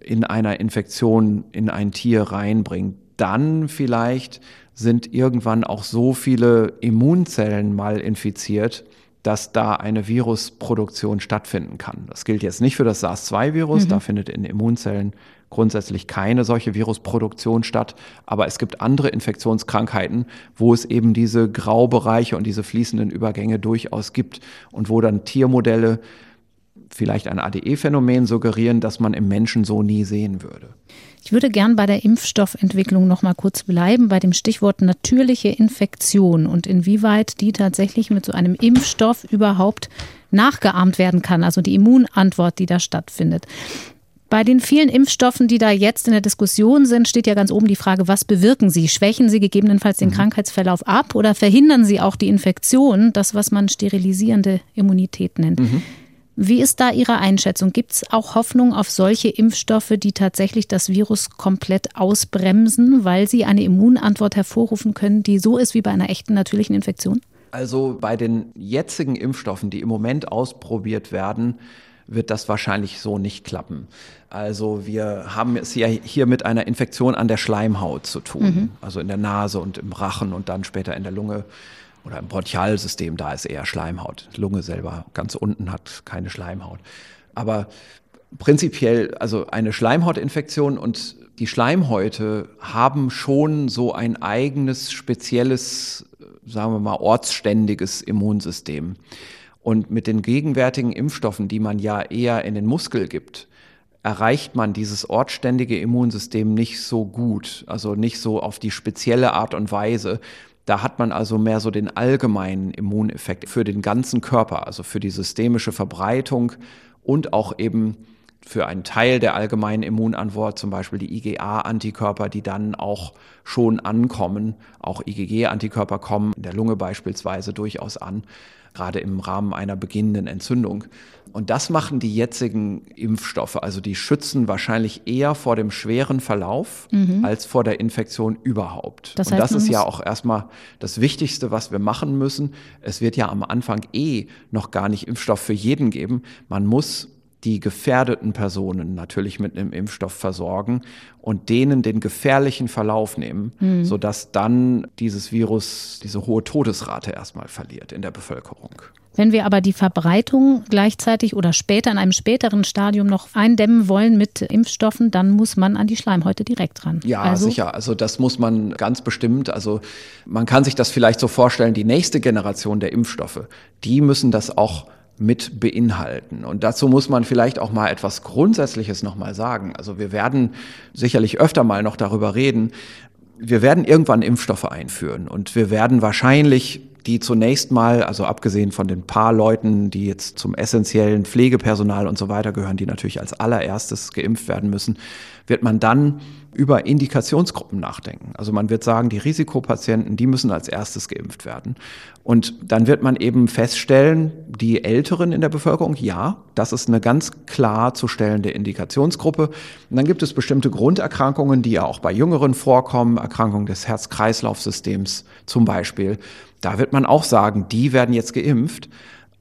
in einer Infektion in ein Tier reinbringt, dann vielleicht sind irgendwann auch so viele Immunzellen mal infiziert, dass da eine Virusproduktion stattfinden kann. Das gilt jetzt nicht für das SARS-2-Virus, mhm. da findet in Immunzellen grundsätzlich keine solche Virusproduktion statt, aber es gibt andere Infektionskrankheiten, wo es eben diese Graubereiche und diese fließenden Übergänge durchaus gibt und wo dann Tiermodelle vielleicht ein ADE-Phänomen suggerieren, das man im Menschen so nie sehen würde. Ich würde gern bei der Impfstoffentwicklung noch mal kurz bleiben, bei dem Stichwort natürliche Infektion und inwieweit die tatsächlich mit so einem Impfstoff überhaupt nachgeahmt werden kann, also die Immunantwort, die da stattfindet. Bei den vielen Impfstoffen, die da jetzt in der Diskussion sind, steht ja ganz oben die Frage, was bewirken sie? Schwächen sie gegebenenfalls den mhm. Krankheitsverlauf ab oder verhindern sie auch die Infektion, das, was man sterilisierende Immunität nennt? Mhm. Wie ist da Ihre Einschätzung? Gibt es auch Hoffnung auf solche Impfstoffe, die tatsächlich das Virus komplett ausbremsen, weil sie eine Immunantwort hervorrufen können, die so ist wie bei einer echten natürlichen Infektion? Also bei den jetzigen Impfstoffen, die im Moment ausprobiert werden, wird das wahrscheinlich so nicht klappen. Also wir haben es ja hier mit einer Infektion an der Schleimhaut zu tun, mhm. also in der Nase und im Rachen und dann später in der Lunge oder im Bronchialsystem, da ist eher Schleimhaut. Die Lunge selber ganz unten hat keine Schleimhaut. Aber prinzipiell, also eine Schleimhautinfektion und die Schleimhäute haben schon so ein eigenes, spezielles, sagen wir mal, ortsständiges Immunsystem. Und mit den gegenwärtigen Impfstoffen, die man ja eher in den Muskel gibt, erreicht man dieses ortsständige Immunsystem nicht so gut, also nicht so auf die spezielle Art und Weise, da hat man also mehr so den allgemeinen Immuneffekt für den ganzen Körper, also für die systemische Verbreitung und auch eben für einen Teil der allgemeinen Immunantwort, zum Beispiel die IgA-Antikörper, die dann auch schon ankommen. Auch IgG-Antikörper kommen in der Lunge beispielsweise durchaus an gerade im Rahmen einer beginnenden Entzündung. Und das machen die jetzigen Impfstoffe. Also die schützen wahrscheinlich eher vor dem schweren Verlauf mhm. als vor der Infektion überhaupt. Das heißt, Und das ist ja auch erstmal das Wichtigste, was wir machen müssen. Es wird ja am Anfang eh noch gar nicht Impfstoff für jeden geben. Man muss die gefährdeten Personen natürlich mit einem Impfstoff versorgen und denen den gefährlichen Verlauf nehmen, mhm. sodass dann dieses Virus diese hohe Todesrate erstmal verliert in der Bevölkerung. Wenn wir aber die Verbreitung gleichzeitig oder später in einem späteren Stadium noch eindämmen wollen mit Impfstoffen, dann muss man an die Schleimhäute direkt ran. Ja, also, sicher. Also das muss man ganz bestimmt. Also man kann sich das vielleicht so vorstellen, die nächste Generation der Impfstoffe, die müssen das auch mit beinhalten. Und dazu muss man vielleicht auch mal etwas Grundsätzliches nochmal sagen. Also wir werden sicherlich öfter mal noch darüber reden. Wir werden irgendwann Impfstoffe einführen und wir werden wahrscheinlich die zunächst mal, also abgesehen von den paar Leuten, die jetzt zum essentiellen Pflegepersonal und so weiter gehören, die natürlich als allererstes geimpft werden müssen, wird man dann über Indikationsgruppen nachdenken. Also man wird sagen, die Risikopatienten, die müssen als erstes geimpft werden. Und dann wird man eben feststellen, die Älteren in der Bevölkerung, ja, das ist eine ganz klar zu stellende Indikationsgruppe. Und dann gibt es bestimmte Grunderkrankungen, die ja auch bei Jüngeren vorkommen, Erkrankungen des Herz-Kreislauf-Systems zum Beispiel. Da wird man auch sagen, die werden jetzt geimpft.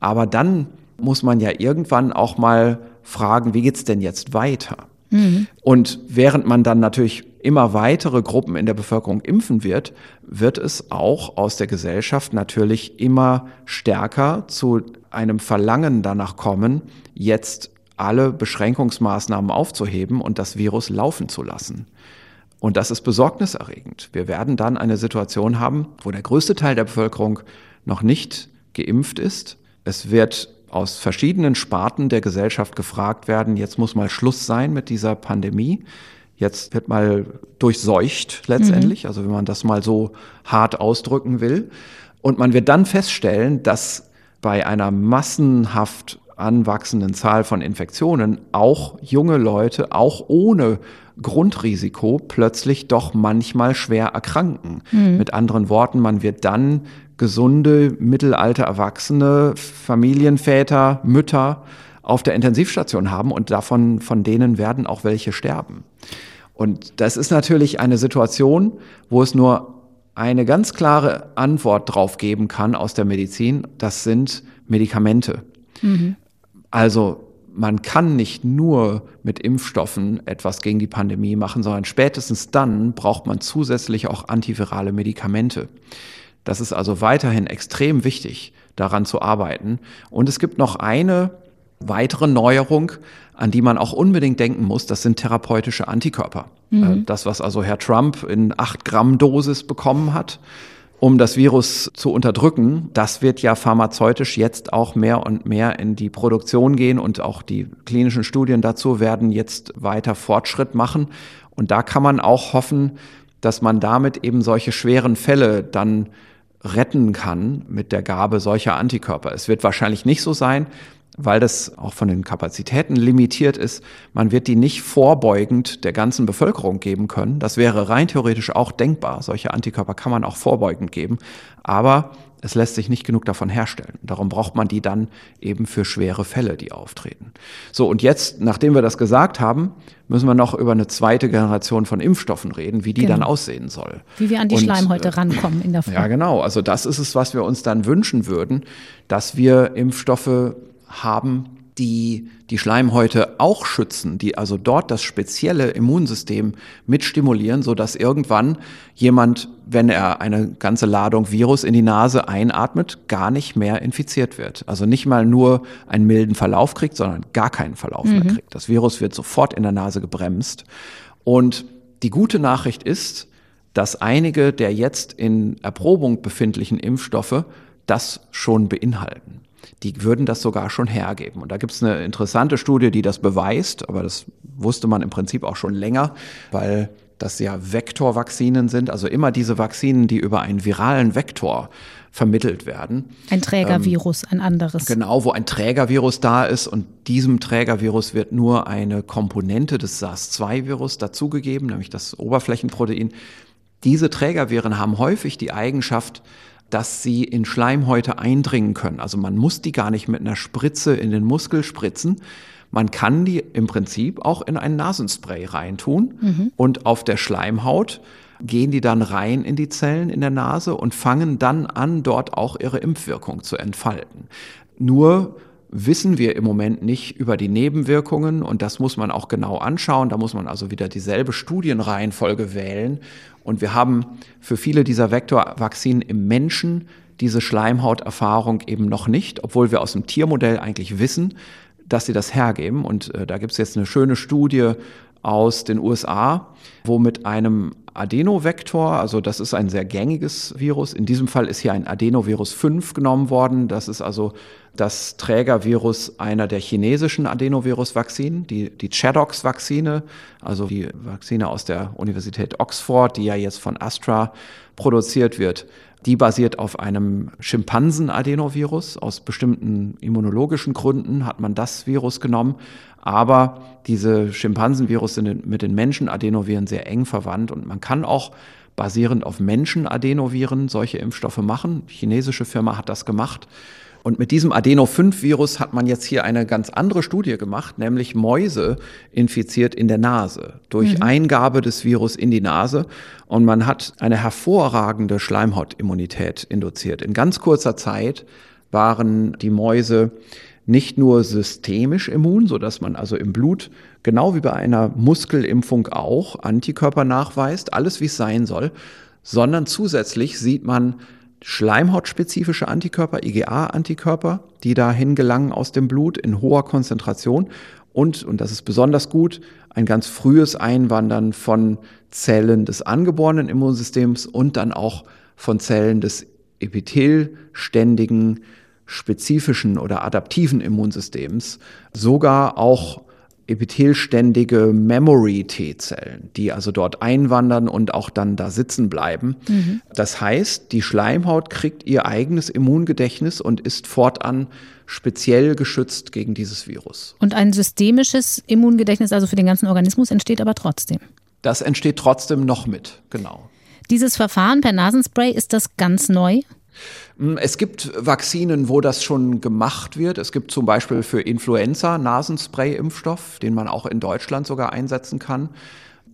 Aber dann muss man ja irgendwann auch mal fragen, wie geht's denn jetzt weiter? Mhm. Und während man dann natürlich immer weitere Gruppen in der Bevölkerung impfen wird, wird es auch aus der Gesellschaft natürlich immer stärker zu einem Verlangen danach kommen, jetzt alle Beschränkungsmaßnahmen aufzuheben und das Virus laufen zu lassen. Und das ist besorgniserregend. Wir werden dann eine Situation haben, wo der größte Teil der Bevölkerung noch nicht geimpft ist. Es wird aus verschiedenen Sparten der Gesellschaft gefragt werden, jetzt muss mal Schluss sein mit dieser Pandemie. Jetzt wird mal durchseucht letztendlich, mhm. also wenn man das mal so hart ausdrücken will. Und man wird dann feststellen, dass bei einer massenhaft anwachsenden Zahl von Infektionen auch junge Leute, auch ohne Grundrisiko, plötzlich doch manchmal schwer erkranken. Mhm. Mit anderen Worten, man wird dann gesunde, mittelalte Erwachsene, Familienväter, Mütter auf der Intensivstation haben und davon, von denen werden auch welche sterben. Und das ist natürlich eine Situation, wo es nur eine ganz klare Antwort drauf geben kann aus der Medizin. Das sind Medikamente. Mhm. Also man kann nicht nur mit Impfstoffen etwas gegen die Pandemie machen, sondern spätestens dann braucht man zusätzlich auch antivirale Medikamente. Das ist also weiterhin extrem wichtig, daran zu arbeiten. Und es gibt noch eine weitere Neuerung, an die man auch unbedingt denken muss, das sind therapeutische Antikörper. Mhm. Äh, das, was also Herr Trump in acht Gramm Dosis bekommen hat, um das Virus zu unterdrücken, das wird ja pharmazeutisch jetzt auch mehr und mehr in die Produktion gehen und auch die klinischen Studien dazu werden jetzt weiter Fortschritt machen. Und da kann man auch hoffen, dass man damit eben solche schweren Fälle dann retten kann mit der Gabe solcher Antikörper. Es wird wahrscheinlich nicht so sein, weil das auch von den Kapazitäten limitiert ist. Man wird die nicht vorbeugend der ganzen Bevölkerung geben können. Das wäre rein theoretisch auch denkbar. Solche Antikörper kann man auch vorbeugend geben. Aber es lässt sich nicht genug davon herstellen. Darum braucht man die dann eben für schwere Fälle, die auftreten. So, und jetzt, nachdem wir das gesagt haben, müssen wir noch über eine zweite Generation von Impfstoffen reden, wie die genau. dann aussehen soll. Wie wir an die und, Schleimhäute äh, rankommen in der Form. Ja, genau. Also das ist es, was wir uns dann wünschen würden, dass wir Impfstoffe haben, die die Schleimhäute auch schützen, die also dort das spezielle Immunsystem mitstimulieren, so dass irgendwann jemand, wenn er eine ganze Ladung Virus in die Nase einatmet, gar nicht mehr infiziert wird. Also nicht mal nur einen milden Verlauf kriegt, sondern gar keinen Verlauf mhm. mehr kriegt. Das Virus wird sofort in der Nase gebremst. Und die gute Nachricht ist, dass einige der jetzt in Erprobung befindlichen Impfstoffe das schon beinhalten die würden das sogar schon hergeben. Und da gibt es eine interessante Studie, die das beweist, aber das wusste man im Prinzip auch schon länger, weil das ja Vektorvakzinen sind, also immer diese Vakzinen, die über einen viralen Vektor vermittelt werden. Ein Trägervirus, ähm, ein anderes. Genau, wo ein Trägervirus da ist und diesem Trägervirus wird nur eine Komponente des SARS-2-Virus dazugegeben, nämlich das Oberflächenprotein. Diese Trägerviren haben häufig die Eigenschaft, dass sie in Schleimhäute eindringen können. Also man muss die gar nicht mit einer Spritze in den Muskel spritzen. Man kann die im Prinzip auch in ein Nasenspray reintun mhm. und auf der Schleimhaut gehen die dann rein in die Zellen in der Nase und fangen dann an, dort auch ihre Impfwirkung zu entfalten. Nur wissen wir im Moment nicht über die Nebenwirkungen und das muss man auch genau anschauen. Da muss man also wieder dieselbe Studienreihenfolge wählen und wir haben für viele dieser Vektorvakzinen im Menschen diese Schleimhauterfahrung eben noch nicht, obwohl wir aus dem Tiermodell eigentlich wissen, dass sie das hergeben. Und äh, da gibt es jetzt eine schöne Studie aus den USA, wo mit einem Adenovektor, also das ist ein sehr gängiges Virus. In diesem Fall ist hier ein Adenovirus 5 genommen worden. Das ist also das Trägervirus einer der chinesischen Adenovirus-Vakzinen, die, die Chadox-Vakzine, also die Vakzine aus der Universität Oxford, die ja jetzt von Astra produziert wird. Die basiert auf einem Schimpansen-Adenovirus. Aus bestimmten immunologischen Gründen hat man das Virus genommen. Aber diese Schimpansenvirus sind mit den Menschen-Adenoviren sehr eng verwandt und man kann auch basierend auf Menschen-Adenoviren solche Impfstoffe machen. Die chinesische Firma hat das gemacht. Und mit diesem Adeno-5-Virus hat man jetzt hier eine ganz andere Studie gemacht, nämlich Mäuse infiziert in der Nase durch mhm. Eingabe des Virus in die Nase. Und man hat eine hervorragende Schleimhautimmunität induziert. In ganz kurzer Zeit waren die Mäuse nicht nur systemisch immun, so dass man also im Blut genau wie bei einer Muskelimpfung auch Antikörper nachweist, alles wie es sein soll, sondern zusätzlich sieht man schleimhautspezifische Antikörper, IgA-Antikörper, die dahin gelangen aus dem Blut in hoher Konzentration und, und das ist besonders gut, ein ganz frühes Einwandern von Zellen des angeborenen Immunsystems und dann auch von Zellen des epithelständigen spezifischen oder adaptiven Immunsystems sogar auch epithelständige Memory-T-Zellen, die also dort einwandern und auch dann da sitzen bleiben. Mhm. Das heißt, die Schleimhaut kriegt ihr eigenes Immungedächtnis und ist fortan speziell geschützt gegen dieses Virus. Und ein systemisches Immungedächtnis, also für den ganzen Organismus, entsteht aber trotzdem. Das entsteht trotzdem noch mit, genau. Dieses Verfahren per Nasenspray, ist das ganz neu? Hm, es gibt Vakzinen, wo das schon gemacht wird. Es gibt zum Beispiel für Influenza Nasenspray-Impfstoff, den man auch in Deutschland sogar einsetzen kann.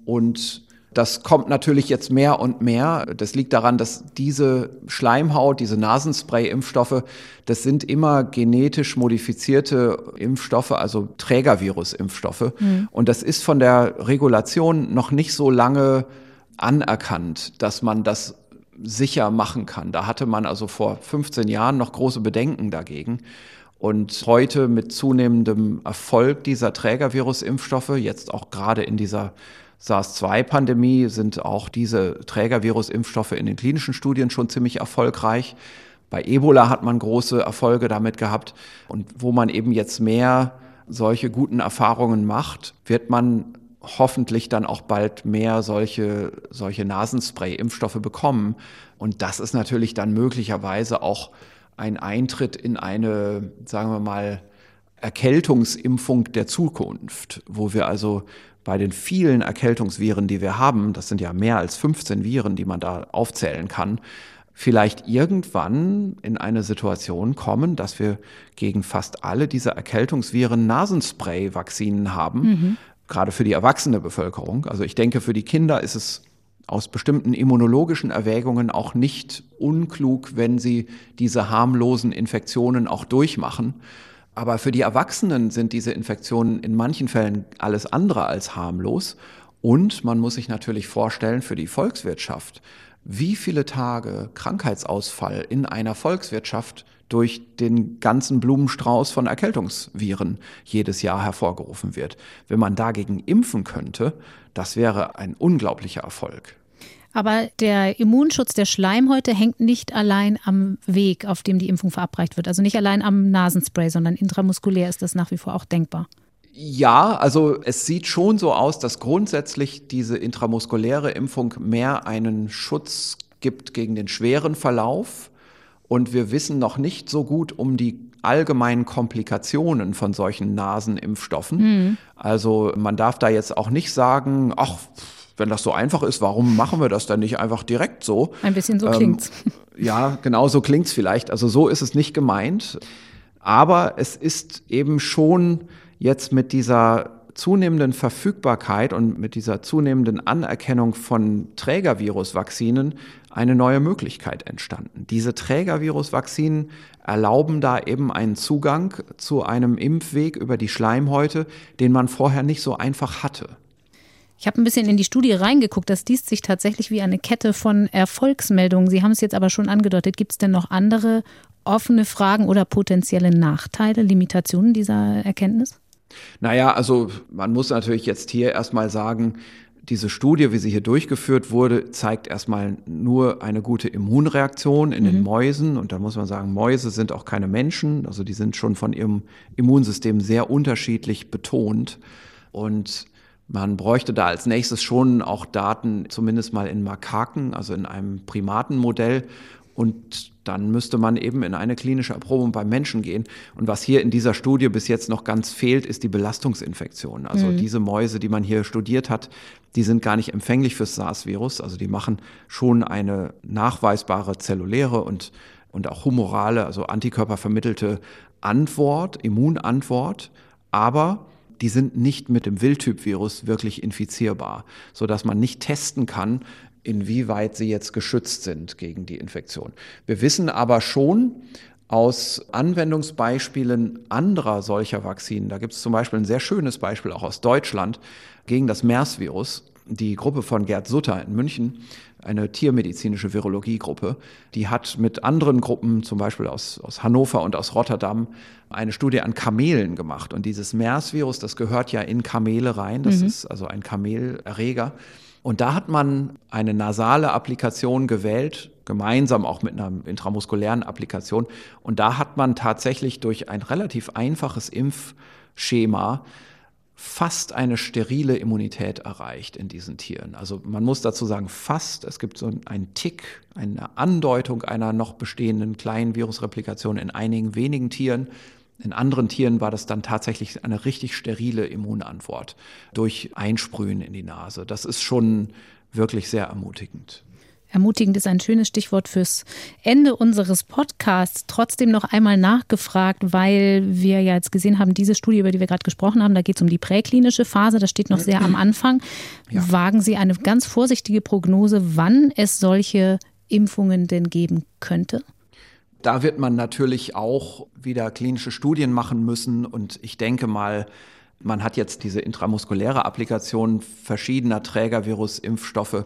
Und das kommt natürlich jetzt mehr und mehr. Das liegt daran, dass diese Schleimhaut, diese Nasenspray-Impfstoffe, das sind immer genetisch modifizierte Impfstoffe, also Trägervirus-Impfstoffe. Mhm. Und das ist von der Regulation noch nicht so lange anerkannt, dass man das sicher machen kann. Da hatte man also vor 15 Jahren noch große Bedenken dagegen. Und heute mit zunehmendem Erfolg dieser Trägervirus-Impfstoffe, jetzt auch gerade in dieser SARS-2-Pandemie, sind auch diese Trägervirus-Impfstoffe in den klinischen Studien schon ziemlich erfolgreich. Bei Ebola hat man große Erfolge damit gehabt. Und wo man eben jetzt mehr solche guten Erfahrungen macht, wird man hoffentlich dann auch bald mehr solche, solche Nasenspray-Impfstoffe bekommen. Und das ist natürlich dann möglicherweise auch ein Eintritt in eine, sagen wir mal, Erkältungsimpfung der Zukunft, wo wir also bei den vielen Erkältungsviren, die wir haben, das sind ja mehr als 15 Viren, die man da aufzählen kann, vielleicht irgendwann in eine Situation kommen, dass wir gegen fast alle dieser Erkältungsviren Nasenspray-Vakzinen haben, mhm gerade für die erwachsene Bevölkerung. Also ich denke, für die Kinder ist es aus bestimmten immunologischen Erwägungen auch nicht unklug, wenn sie diese harmlosen Infektionen auch durchmachen. Aber für die Erwachsenen sind diese Infektionen in manchen Fällen alles andere als harmlos. Und man muss sich natürlich vorstellen, für die Volkswirtschaft, wie viele Tage Krankheitsausfall in einer Volkswirtschaft durch den ganzen Blumenstrauß von Erkältungsviren jedes Jahr hervorgerufen wird. Wenn man dagegen impfen könnte, das wäre ein unglaublicher Erfolg. Aber der Immunschutz der Schleimhäute hängt nicht allein am Weg, auf dem die Impfung verabreicht wird. Also nicht allein am Nasenspray, sondern intramuskulär ist das nach wie vor auch denkbar. Ja, also es sieht schon so aus, dass grundsätzlich diese intramuskuläre Impfung mehr einen Schutz gibt gegen den schweren Verlauf und wir wissen noch nicht so gut um die allgemeinen Komplikationen von solchen Nasenimpfstoffen. Mhm. Also man darf da jetzt auch nicht sagen, ach, wenn das so einfach ist, warum machen wir das dann nicht einfach direkt so? Ein bisschen so ähm, klingt's. Ja, genau so klingt's vielleicht. Also so ist es nicht gemeint. Aber es ist eben schon jetzt mit dieser zunehmenden Verfügbarkeit und mit dieser zunehmenden Anerkennung von Trägervirusvakzinen eine neue Möglichkeit entstanden. Diese Trägervirusvakzinen erlauben da eben einen Zugang zu einem Impfweg über die Schleimhäute, den man vorher nicht so einfach hatte. Ich habe ein bisschen in die Studie reingeguckt. Das liest sich tatsächlich wie eine Kette von Erfolgsmeldungen. Sie haben es jetzt aber schon angedeutet. Gibt es denn noch andere offene Fragen oder potenzielle Nachteile, Limitationen dieser Erkenntnis? Naja, also man muss natürlich jetzt hier erstmal sagen, diese Studie, wie sie hier durchgeführt wurde, zeigt erstmal nur eine gute Immunreaktion in mhm. den Mäusen. Und da muss man sagen, Mäuse sind auch keine Menschen. Also die sind schon von ihrem Immunsystem sehr unterschiedlich betont. Und man bräuchte da als nächstes schon auch Daten, zumindest mal in Makaken, also in einem Primatenmodell. Und dann müsste man eben in eine klinische Erprobung beim Menschen gehen. Und was hier in dieser Studie bis jetzt noch ganz fehlt, ist die Belastungsinfektion. Also mhm. diese Mäuse, die man hier studiert hat, die sind gar nicht empfänglich fürs SARS-Virus. Also die machen schon eine nachweisbare zelluläre und, und auch humorale, also antikörpervermittelte Antwort, Immunantwort. Aber die sind nicht mit dem Wildtyp-Virus wirklich infizierbar, sodass man nicht testen kann, inwieweit sie jetzt geschützt sind gegen die Infektion. Wir wissen aber schon aus Anwendungsbeispielen anderer solcher Vakzinen, da gibt es zum Beispiel ein sehr schönes Beispiel auch aus Deutschland gegen das MERS-Virus, die Gruppe von Gerd Sutter in München, eine tiermedizinische Virologiegruppe, die hat mit anderen Gruppen, zum Beispiel aus, aus Hannover und aus Rotterdam, eine Studie an Kamelen gemacht. Und dieses MERS-Virus, das gehört ja in Kamele rein, das mhm. ist also ein Kamelerreger. Und da hat man eine nasale Applikation gewählt, gemeinsam auch mit einer intramuskulären Applikation. Und da hat man tatsächlich durch ein relativ einfaches Impfschema fast eine sterile Immunität erreicht in diesen Tieren. Also man muss dazu sagen, fast. Es gibt so einen Tick, eine Andeutung einer noch bestehenden kleinen Virusreplikation in einigen wenigen Tieren. In anderen Tieren war das dann tatsächlich eine richtig sterile Immunantwort durch Einsprühen in die Nase. Das ist schon wirklich sehr ermutigend. Ermutigend ist ein schönes Stichwort fürs Ende unseres Podcasts. Trotzdem noch einmal nachgefragt, weil wir ja jetzt gesehen haben, diese Studie, über die wir gerade gesprochen haben, da geht es um die präklinische Phase, das steht noch sehr am Anfang. Ja. Wagen Sie eine ganz vorsichtige Prognose, wann es solche Impfungen denn geben könnte? Da wird man natürlich auch wieder klinische Studien machen müssen und ich denke mal, man hat jetzt diese intramuskuläre Applikation verschiedener Trägervirus-Impfstoffe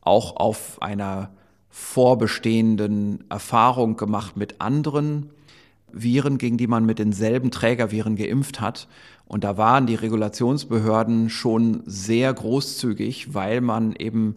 auch auf einer vorbestehenden Erfahrung gemacht mit anderen Viren, gegen die man mit denselben Trägerviren geimpft hat. Und da waren die Regulationsbehörden schon sehr großzügig, weil man eben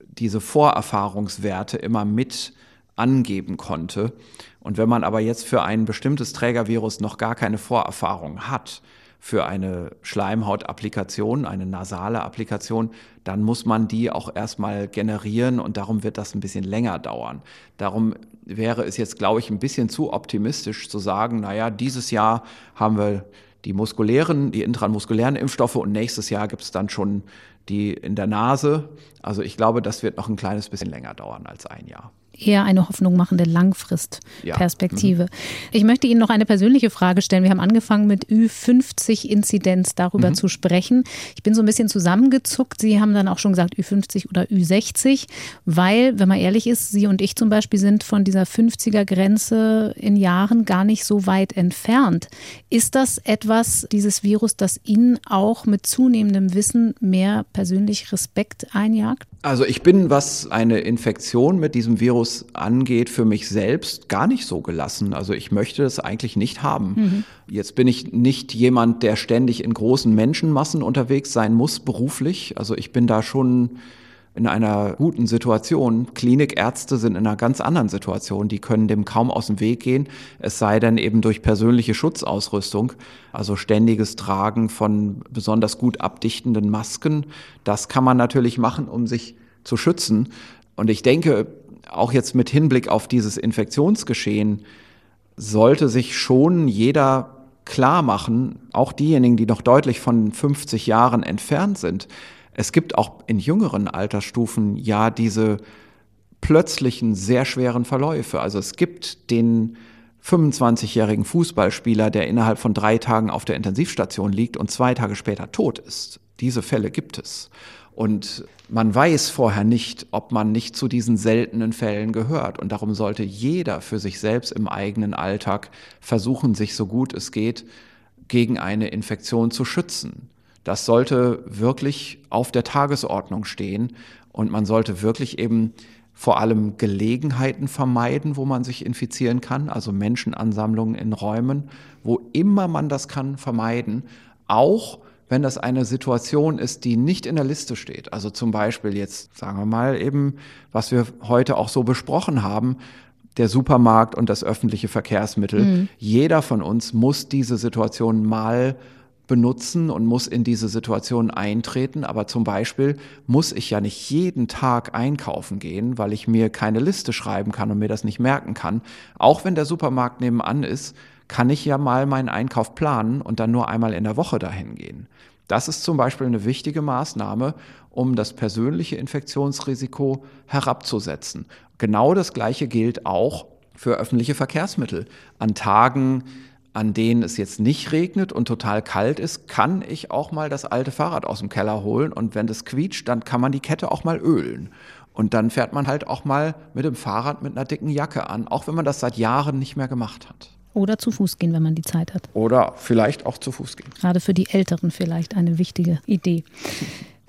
diese Vorerfahrungswerte immer mit angeben konnte. Und wenn man aber jetzt für ein bestimmtes Trägervirus noch gar keine Vorerfahrung hat, für eine Schleimhautapplikation, eine nasale Applikation, dann muss man die auch erstmal generieren und darum wird das ein bisschen länger dauern. Darum wäre es jetzt, glaube ich, ein bisschen zu optimistisch zu sagen, naja, dieses Jahr haben wir die muskulären, die intramuskulären Impfstoffe und nächstes Jahr gibt es dann schon die in der Nase. Also ich glaube, das wird noch ein kleines bisschen länger dauern als ein Jahr eher eine Hoffnung machende Langfristperspektive. Ja. Mhm. Ich möchte Ihnen noch eine persönliche Frage stellen. Wir haben angefangen mit Ü50-Inzidenz darüber mhm. zu sprechen. Ich bin so ein bisschen zusammengezuckt. Sie haben dann auch schon gesagt Ü50 oder Ü60, weil, wenn man ehrlich ist, Sie und ich zum Beispiel sind von dieser 50er-Grenze in Jahren gar nicht so weit entfernt. Ist das etwas, dieses Virus, das Ihnen auch mit zunehmendem Wissen mehr persönlich Respekt einjagt? Also ich bin, was eine Infektion mit diesem Virus angeht, für mich selbst gar nicht so gelassen. Also ich möchte es eigentlich nicht haben. Mhm. Jetzt bin ich nicht jemand, der ständig in großen Menschenmassen unterwegs sein muss, beruflich. Also ich bin da schon in einer guten Situation. Klinikärzte sind in einer ganz anderen Situation. Die können dem kaum aus dem Weg gehen, es sei denn eben durch persönliche Schutzausrüstung, also ständiges Tragen von besonders gut abdichtenden Masken. Das kann man natürlich machen, um sich zu schützen. Und ich denke, auch jetzt mit Hinblick auf dieses Infektionsgeschehen sollte sich schon jeder klar machen, auch diejenigen, die noch deutlich von 50 Jahren entfernt sind, es gibt auch in jüngeren Altersstufen ja diese plötzlichen, sehr schweren Verläufe. Also es gibt den 25-jährigen Fußballspieler, der innerhalb von drei Tagen auf der Intensivstation liegt und zwei Tage später tot ist. Diese Fälle gibt es. Und man weiß vorher nicht, ob man nicht zu diesen seltenen Fällen gehört. Und darum sollte jeder für sich selbst im eigenen Alltag versuchen, sich so gut es geht gegen eine Infektion zu schützen. Das sollte wirklich auf der Tagesordnung stehen und man sollte wirklich eben vor allem Gelegenheiten vermeiden, wo man sich infizieren kann, also Menschenansammlungen in Räumen, wo immer man das kann, vermeiden, auch wenn das eine Situation ist, die nicht in der Liste steht. Also zum Beispiel jetzt, sagen wir mal eben, was wir heute auch so besprochen haben, der Supermarkt und das öffentliche Verkehrsmittel. Mhm. Jeder von uns muss diese Situation mal benutzen und muss in diese Situation eintreten. Aber zum Beispiel muss ich ja nicht jeden Tag einkaufen gehen, weil ich mir keine Liste schreiben kann und mir das nicht merken kann. Auch wenn der Supermarkt nebenan ist, kann ich ja mal meinen Einkauf planen und dann nur einmal in der Woche dahin gehen. Das ist zum Beispiel eine wichtige Maßnahme, um das persönliche Infektionsrisiko herabzusetzen. Genau das Gleiche gilt auch für öffentliche Verkehrsmittel. An Tagen, an denen es jetzt nicht regnet und total kalt ist, kann ich auch mal das alte Fahrrad aus dem Keller holen und wenn das quietscht, dann kann man die Kette auch mal ölen. Und dann fährt man halt auch mal mit dem Fahrrad mit einer dicken Jacke an, auch wenn man das seit Jahren nicht mehr gemacht hat. Oder zu Fuß gehen, wenn man die Zeit hat. Oder vielleicht auch zu Fuß gehen. Gerade für die Älteren vielleicht eine wichtige Idee.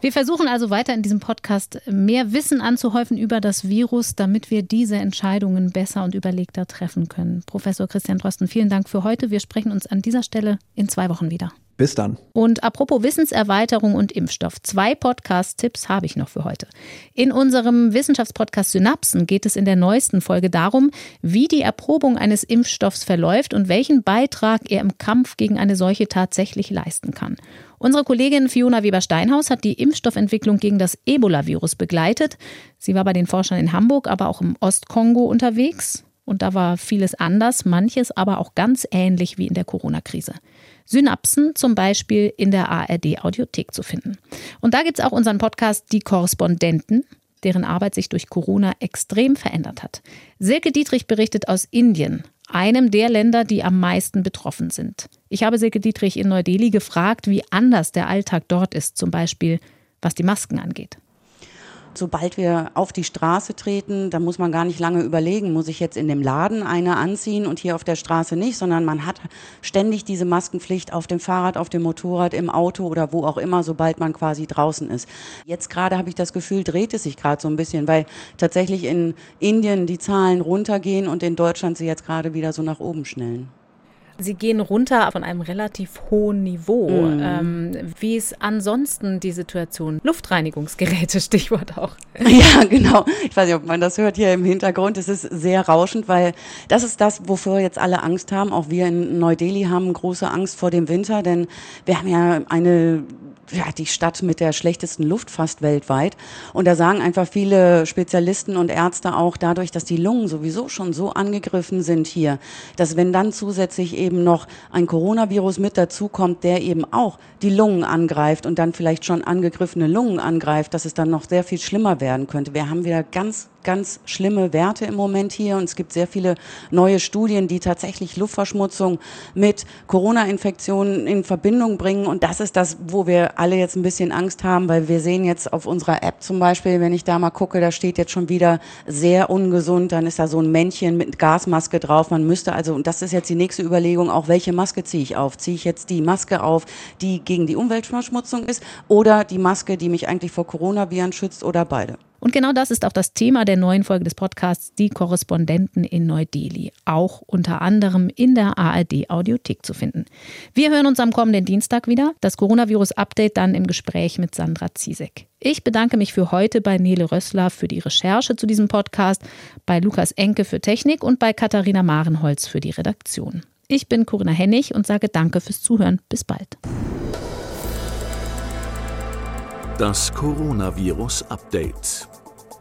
Wir versuchen also weiter in diesem Podcast mehr Wissen anzuhäufen über das Virus, damit wir diese Entscheidungen besser und überlegter treffen können. Professor Christian Drosten, vielen Dank für heute. Wir sprechen uns an dieser Stelle in zwei Wochen wieder. Bis dann. Und apropos Wissenserweiterung und Impfstoff, zwei Podcast-Tipps habe ich noch für heute. In unserem Wissenschaftspodcast Synapsen geht es in der neuesten Folge darum, wie die Erprobung eines Impfstoffs verläuft und welchen Beitrag er im Kampf gegen eine Seuche tatsächlich leisten kann. Unsere Kollegin Fiona Weber-Steinhaus hat die Impfstoffentwicklung gegen das Ebola-Virus begleitet. Sie war bei den Forschern in Hamburg, aber auch im Ostkongo unterwegs. Und da war vieles anders, manches aber auch ganz ähnlich wie in der Corona-Krise. Synapsen zum Beispiel in der ARD-Audiothek zu finden. Und da gibt es auch unseren Podcast Die Korrespondenten, deren Arbeit sich durch Corona extrem verändert hat. Silke Dietrich berichtet aus Indien, einem der Länder, die am meisten betroffen sind. Ich habe Silke Dietrich in Neu-Delhi gefragt, wie anders der Alltag dort ist, zum Beispiel was die Masken angeht sobald wir auf die Straße treten, da muss man gar nicht lange überlegen, muss ich jetzt in dem Laden eine anziehen und hier auf der Straße nicht, sondern man hat ständig diese Maskenpflicht auf dem Fahrrad, auf dem Motorrad, im Auto oder wo auch immer, sobald man quasi draußen ist. Jetzt gerade habe ich das Gefühl, dreht es sich gerade so ein bisschen, weil tatsächlich in Indien die Zahlen runtergehen und in Deutschland sie jetzt gerade wieder so nach oben schnellen. Sie gehen runter von einem relativ hohen Niveau. Mhm. Ähm, wie ist ansonsten die Situation? Luftreinigungsgeräte, Stichwort auch. Ja, genau. Ich weiß nicht, ob man das hört hier im Hintergrund. Es ist sehr rauschend, weil das ist das, wofür jetzt alle Angst haben. Auch wir in Neu-Delhi haben große Angst vor dem Winter, denn wir haben ja eine ja, die Stadt mit der schlechtesten Luft fast weltweit. Und da sagen einfach viele Spezialisten und Ärzte auch dadurch, dass die Lungen sowieso schon so angegriffen sind hier, dass wenn dann zusätzlich eben noch ein Coronavirus mit dazukommt, der eben auch die Lungen angreift und dann vielleicht schon angegriffene Lungen angreift, dass es dann noch sehr viel schlimmer werden könnte. Wir haben wieder ganz ganz schlimme Werte im Moment hier und es gibt sehr viele neue Studien, die tatsächlich Luftverschmutzung mit Corona-Infektionen in Verbindung bringen und das ist das, wo wir alle jetzt ein bisschen Angst haben, weil wir sehen jetzt auf unserer App zum Beispiel, wenn ich da mal gucke, da steht jetzt schon wieder sehr ungesund, dann ist da so ein Männchen mit Gasmaske drauf. Man müsste also, und das ist jetzt die nächste Überlegung, auch welche Maske ziehe ich auf? Ziehe ich jetzt die Maske auf, die gegen die Umweltverschmutzung ist oder die Maske, die mich eigentlich vor Coronaviren schützt oder beide? Und genau das ist auch das Thema der neuen Folge des Podcasts Die Korrespondenten in Neu-Delhi. Auch unter anderem in der ARD Audiothek zu finden. Wir hören uns am kommenden Dienstag wieder. Das Coronavirus-Update dann im Gespräch mit Sandra Ziesek. Ich bedanke mich für heute bei Nele Rössler für die Recherche zu diesem Podcast, bei Lukas Enke für Technik und bei Katharina Marenholz für die Redaktion. Ich bin Corinna Hennig und sage Danke fürs Zuhören. Bis bald. Das Coronavirus Update.